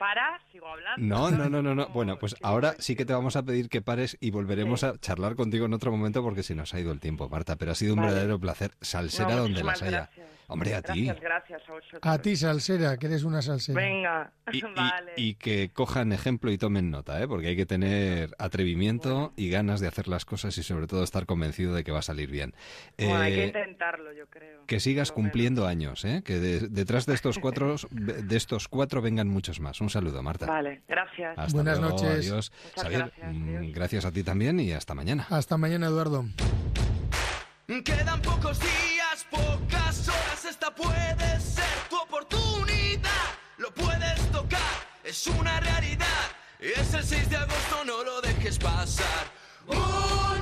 para, sigo hablando. No, no, no, no, no. Bueno, pues ahora sí que te vamos a pedir que pares y volveremos a charlar contigo en otro momento porque se nos ha ido el tiempo, Marta. Pero ha sido un verdadero placer. Salsera donde las haya. Hombre, a ti. Gracias, a vosotros. A ti, salsera, que eres una salsera. Venga, y, vale. Y, que cojan ejemplo y tomen nota, ¿eh? porque hay que tener atrevimiento y ganas de hacer las cosas y sobre todo estar convencido de que va a salir bien. Bueno, hay que eh, intentarlo, yo creo. Que sigas cumpliendo años, ¿eh? que detrás de estos cuatro de estos cuatro vengan muchos más. Un saludo, Marta. Vale, gracias. Buenas noches. Adiós. Mm, gracias a ti también y hasta mañana. Hasta mañana, Eduardo. Quedan pocos días, pocas horas, esta puede ser tu oportunidad. Lo puedes tocar, es una realidad. Es el 6 de agosto, no lo dejes pasar. Multimillonario.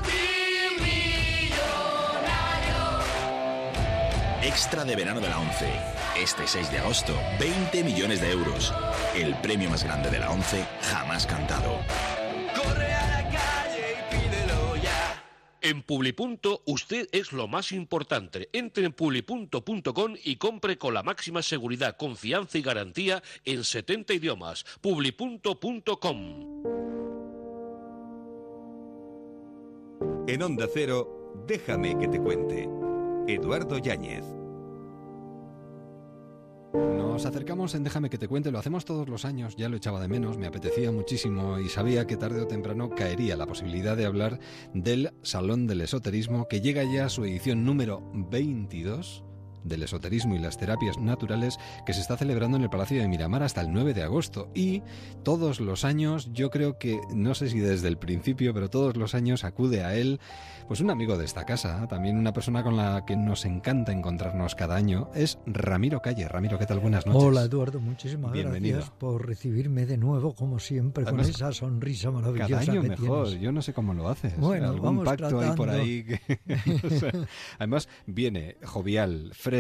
Extra de verano de la 11. Este 6 de agosto, 20 millones de euros. El premio más grande de la 11 jamás cantado. En Publipunto usted es lo más importante. Entre en publipunto.com y compre con la máxima seguridad, confianza y garantía en 70 idiomas. Publipunto.com. En Onda Cero, déjame que te cuente. Eduardo Yáñez. Nos acercamos en Déjame que te cuente, lo hacemos todos los años, ya lo echaba de menos, me apetecía muchísimo y sabía que tarde o temprano caería la posibilidad de hablar del Salón del Esoterismo que llega ya a su edición número 22 del esoterismo y las terapias naturales que se está celebrando en el Palacio de Miramar hasta el 9 de agosto. Y todos los años, yo creo que, no sé si desde el principio, pero todos los años acude a él pues un amigo de esta casa, también una persona con la que nos encanta encontrarnos cada año, es Ramiro Calle. Ramiro, ¿qué tal? Buenas noches. Hola Eduardo, muchísimas gracias por recibirme de además, como siempre, con esa sonrisa maravillosa. Cada año que mejor, yo no sé cómo lo haces. Bueno, algún pacto ahí por ahí. Además, viene jovial, fresco,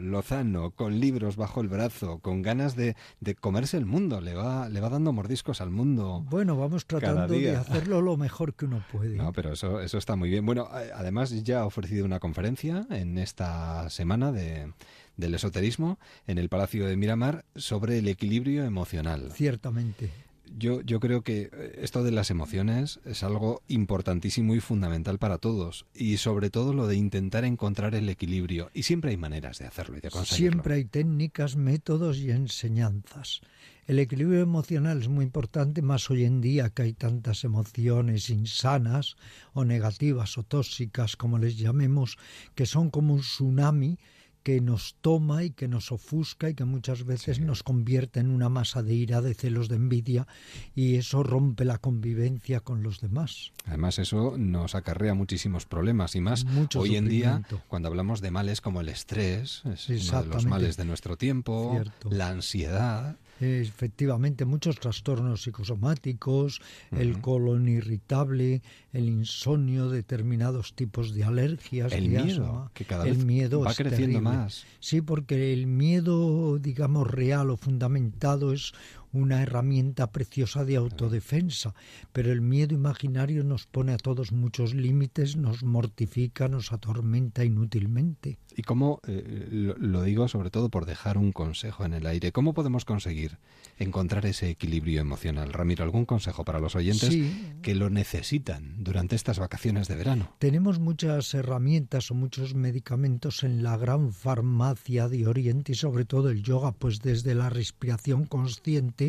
lozano, con libros bajo el brazo, con ganas de, de, comerse el mundo, le va, le va dando mordiscos al mundo. Bueno, vamos tratando de hacerlo lo mejor que uno puede. No, pero eso, eso está muy bien. Bueno, además ya ha ofrecido una conferencia en esta semana de, del esoterismo en el Palacio de Miramar sobre el equilibrio emocional. Ciertamente. Yo, yo creo que eh, esto de las emociones es algo importantísimo y fundamental para todos. Y sobre todo lo de intentar encontrar el equilibrio. Y siempre hay maneras de hacerlo y de conseguirlo. Siempre hay técnicas, métodos y enseñanzas. El equilibrio emocional es muy importante, más hoy en día que hay tantas emociones insanas o negativas o tóxicas, como les llamemos, que son como un tsunami que nos toma y que nos ofusca y que muchas veces nos convierte en una masa de ira, de celos, de envidia y eso rompe la convivencia con los demás. Además eso nos acarrea muchísimos problemas y más hoy en día cuando hablamos de males como el estrés, es uno de los males de nuestro tiempo, la ansiedad. Efectivamente, muchos trastornos psicosomáticos, el colon irritable, el insomnio, determinados tipos de alergias. El miedo, que cada vez va creciendo más. Sí, porque el miedo, digamos, real o fundamentado es una herramienta preciosa de autodefensa, pero el miedo imaginario nos pone a todos muchos límites, nos mortifica, nos atormenta inútilmente. ¿Y cómo, eh, lo, digo sobre todo por dejar un consejo en el aire, cómo podemos conseguir encontrar ese equilibrio emocional? Ramiro, ¿algún consejo para los oyentes que lo necesitan durante estas vacaciones de verano? Tenemos muchas herramientas o muchos medicamentos en la gran farmacia de Oriente y sobre todo el yoga, pues desde la respiración consciente,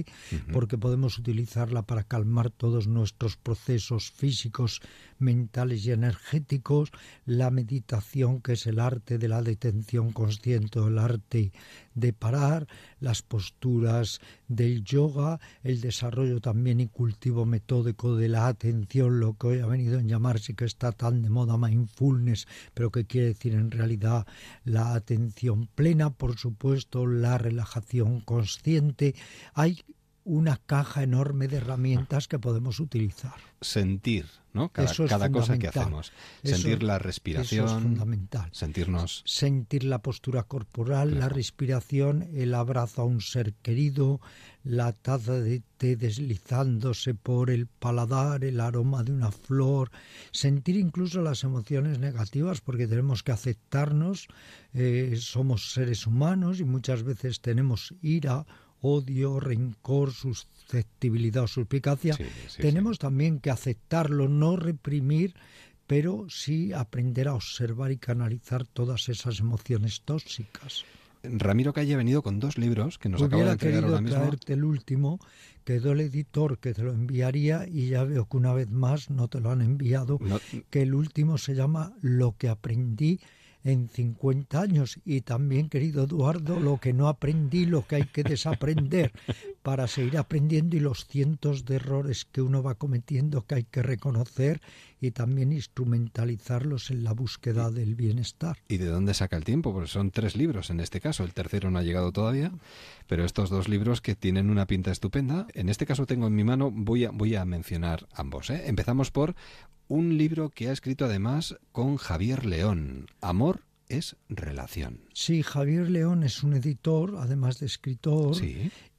porque podemos utilizarla para calmar todos nuestros procesos físicos, mentales y energéticos, la meditación, que es el arte de la detención consciente, el arte de parar, las posturas del yoga, el desarrollo también y cultivo metódico de la atención, lo que hoy ha venido a llamarse que está tan de moda mindfulness, pero que quiere decir en realidad la atención plena, por supuesto, la relajación consciente. Hay una caja enorme de herramientas que podemos utilizar. Sentir, ¿no? Cada, cosa que hacemos. Sentir la respiración. Eso es fundamental. Sentirnos. Sentir la postura corporal, la respiración, el abrazo a un ser querido, la taza de té deslizándose por el paladar, el aroma de una flor. Sentir incluso las emociones negativas, porque tenemos que aceptarnos. Eh, somos seres humanos y muchas veces tenemos ira odio, rencor, susceptibilidad o suspicacia, tenemos también que aceptarlo, no reprimir, pero sí aprender a observar y canalizar todas esas emociones tóxicas. Ramiro Calle ha venido con dos libros que nos acaba de entregar ahora mismo. traerte el último, quedó el editor que te lo enviaría y ya veo que una vez más no te lo han enviado, que el último se llama Lo que aprendí en 50 años. Y también, querido Eduardo, lo que no aprendí, lo que hay que desaprender para seguir aprendiendo y los cientos de errores que uno va cometiendo que hay que reconocer y también instrumentalizarlos en la búsqueda del bienestar. ¿Y de dónde saca el tiempo? Porque son tres libros en este caso. El tercero no ha llegado todavía, pero estos dos libros que tienen una pinta estupenda. En este caso tengo en mi mano, voy a, voy a mencionar ambos. ¿eh? Empezamos por un libro que ha escrito además con Javier León, Amor es relación. Sí, Javier León es un editor, además de escritor,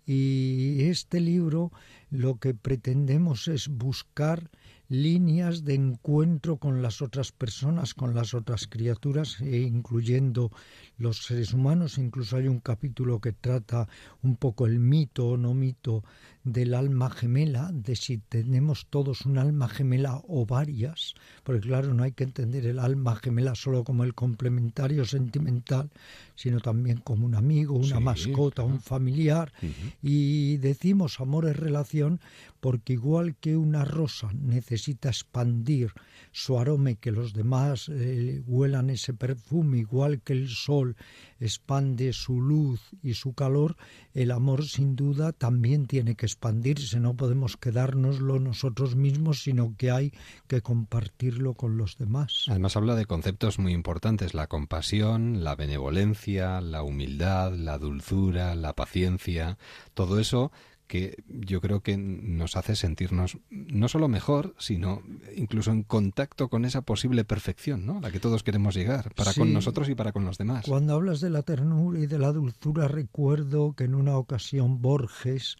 y este libro lo que pretendemos es buscar líneas de encuentro con las otras personas, con las otras criaturas, e incluyendo los seres humanos. Incluso hay un capítulo que trata un poco el mito o no mito del alma gemela, de si tenemos todos un alma gemela o varias, porque claro, no hay que entender el alma gemela solo como el complementario sentimental, sino también como un amigo, una mascota, un familiar. Y decimos amor es relación porque igual que una rosa necesita expandir su aroma y que los demás eh, huelan ese perfume, igual que el sol expande su luz y su calor, el amor sin duda también tiene que expandirse, no podemos quedárnoslo nosotros mismos, sino que hay que compartirlo con los demás. Además habla de conceptos muy importantes, la compasión, la benevolencia, la humildad, la dulzura, la paciencia, todo eso que yo creo que nos hace sentirnos no solo mejor, sino incluso en contacto con esa posible perfección, ¿no? La que todos queremos llegar, para con nosotros y para con los demás. Cuando hablas de la ternura y de la dulzura, recuerdo que en una ocasión Borges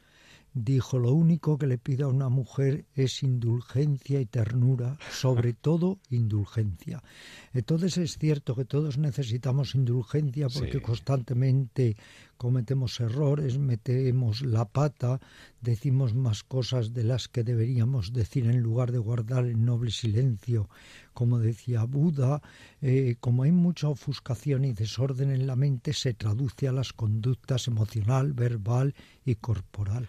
dijo, lo único que le pido a una mujer es indulgencia y ternura, sobre todo indulgencia. Entonces es cierto que todos necesitamos indulgencia porque constantemente cometemos errores, metemos la pata, decimos más cosas de las que deberíamos decir en lugar de guardar el noble silencio, como decía Buda, eh, como hay mucha ofuscación y desorden en la mente, se traduce a las conductas emocional, verbal y corporal.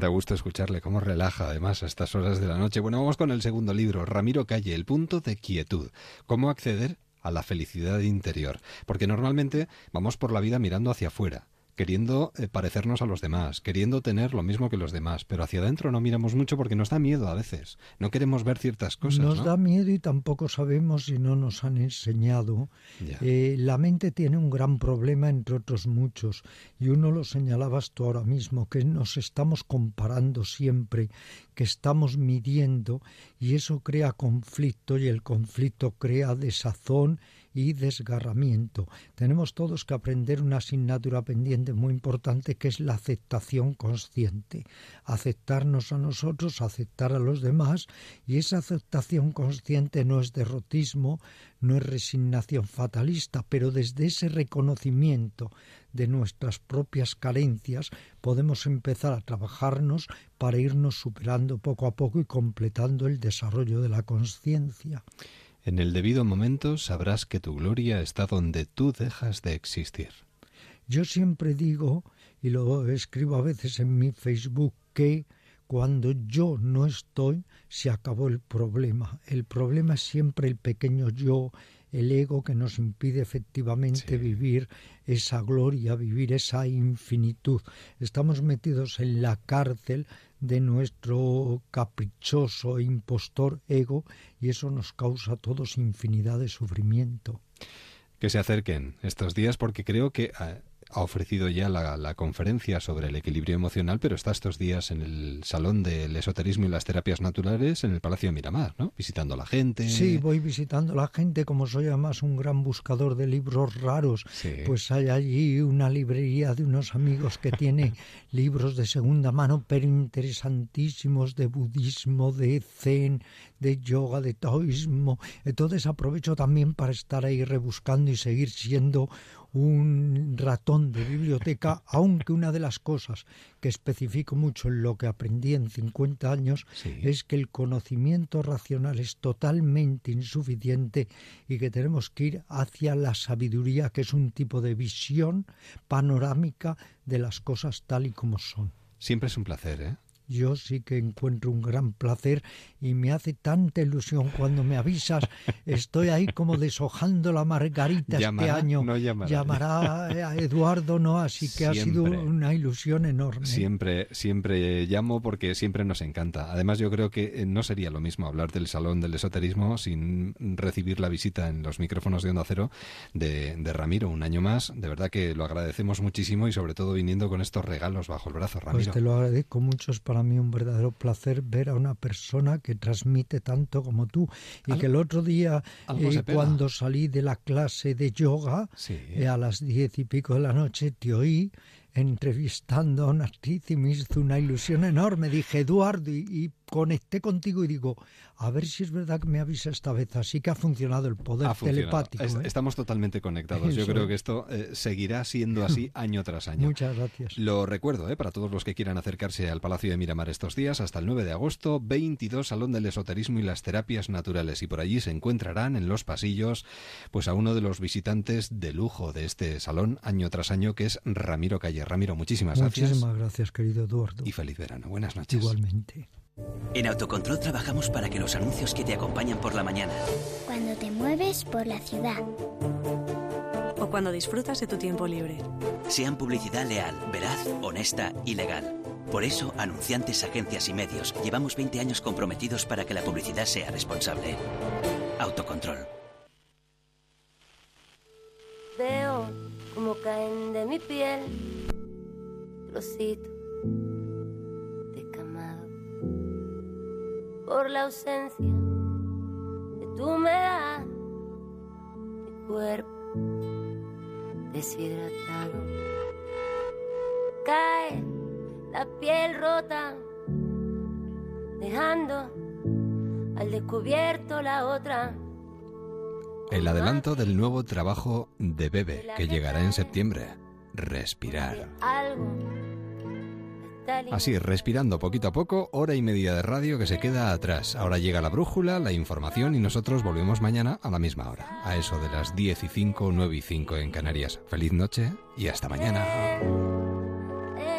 Da gusto escucharle, cómo relaja además a estas horas de la noche. Bueno, vamos con el segundo libro, Ramiro Calle, El punto de quietud. ¿Cómo acceder a la felicidad interior? Porque normalmente vamos por la vida mirando hacia afuera queriendo eh, parecernos a los demás, queriendo tener lo mismo que los demás, pero hacia adentro no miramos mucho porque nos da miedo a veces. No queremos ver ciertas cosas. Nos da miedo y tampoco sabemos si no nos han enseñado. Eh, la mente tiene un gran problema entre otros muchos y uno lo señalabas tú ahora mismo, que nos estamos comparando siempre, que estamos midiendo y eso crea conflicto y el conflicto crea desazón y desgarramiento. Tenemos todos que aprender una asignatura pendiente muy importante que es la aceptación consciente. Aceptarnos a nosotros, aceptar a los demás y esa aceptación consciente no es derrotismo, no es resignación fatalista, pero desde ese reconocimiento de nuestras propias carencias podemos empezar a trabajarnos para irnos superando poco a poco y completando el desarrollo de la conciencia. En el debido momento sabrás que tu gloria está donde tú dejas de existir. Yo siempre digo, y lo escribo a veces en mi Facebook, que cuando yo no estoy, se acabó el problema. El problema es siempre el pequeño yo, el ego que nos impide efectivamente vivir esa gloria, vivir esa infinitud. Estamos metidos en la cárcel de nuestro caprichoso e impostor ego y eso nos causa a todos infinidad de sufrimiento. Que se acerquen estos días porque creo que ah, ha ofrecido ya la, conferencia sobre el equilibrio emocional, pero está estos días en el Salón del Esoterismo y las Terapias Naturales en el Palacio de Miramar, ¿no? Visitando a la gente. Sí, voy visitando a la gente, como soy además un gran buscador de libros raros, pues hay allí una librería de unos amigos que tiene libros de segunda mano, pero interesantísimos, de budismo, de zen, de yoga, de taoísmo. Entonces aprovecho también para estar ahí rebuscando y seguir siendo un ratón de biblioteca, aunque una de las cosas que especifico mucho en lo que aprendí en 50 años es que el conocimiento racional es totalmente insuficiente y que tenemos que ir hacia la sabiduría, que es un tipo de visión panorámica de las cosas tal y como son. Siempre es un placer, ¿eh? Yo sí que encuentro un gran placer y me hace tanta ilusión cuando me avisas. Estoy ahí como deshojando la margarita este año. No llamará. a Eduardo, ¿no? Así que ha sido una ilusión enorme. Siempre, siempre llamo porque siempre nos encanta. Además, yo creo que eh, no sería lo mismo hablar del Salón del Esoterismo sin recibir la visita en los micrófonos de Onda Cero de, de Ramiro un año más. De verdad que lo agradecemos muchísimo y sobre todo viniendo con estos regalos bajo el brazo, Ramiro. Pues te lo agradezco mucho para a mí un verdadero placer ver a una persona que transmite tanto como tú. Y que el otro día, eh, cuando salí de la clase de yoga, eh, a las diez y pico de la noche, te oí entrevistando a una actriz y me hizo una ilusión enorme. Dije, Eduardo, y conecté contigo y digo, a ver si es verdad que me avisa esta vez. Así que ha funcionado el poder telepático. ¿eh? Estamos totalmente conectados. Yo creo que esto eh, seguirá siendo así año tras año. Muchas gracias. Lo recuerdo, ¿eh? para todos los que quieran acercarse al Palacio de Miramar estos días, hasta el 9 de agosto, 22 Salón del Esoterismo y las Terapias Naturales. Y por allí se encontrarán en los pasillos pues a uno de los visitantes de lujo de este salón año tras año, que es Ramiro Calle. Ramiro, muchísimas gracias. Muchísimas gracias, querido Eduardo. Y feliz verano. Buenas noches. Igualmente. En Autocontrol trabajamos para que los anuncios que te acompañan por la mañana. Cuando te mueves por la ciudad. O cuando disfrutas de tu tiempo libre. Sean publicidad leal, veraz, honesta y legal. Por eso, anunciantes, agencias y medios llevamos 20 años comprometidos para que la publicidad sea responsable. Autocontrol. Veo como caen de mi piel trocitos por la ausencia de tu humedad, mi cuerpo deshidratado. Cae la piel rota, dejando al descubierto la otra. El adelanto del nuevo trabajo de Bebe que llegará en septiembre. Respirar. Algo Así, respirando poquito a poco, hora y media de radio que se queda atrás. Ahora llega la brújula, la información y nosotros volvemos mañana a la misma hora, a eso de las 10 y 5, 9 y 5 en Canarias. Feliz noche y hasta mañana.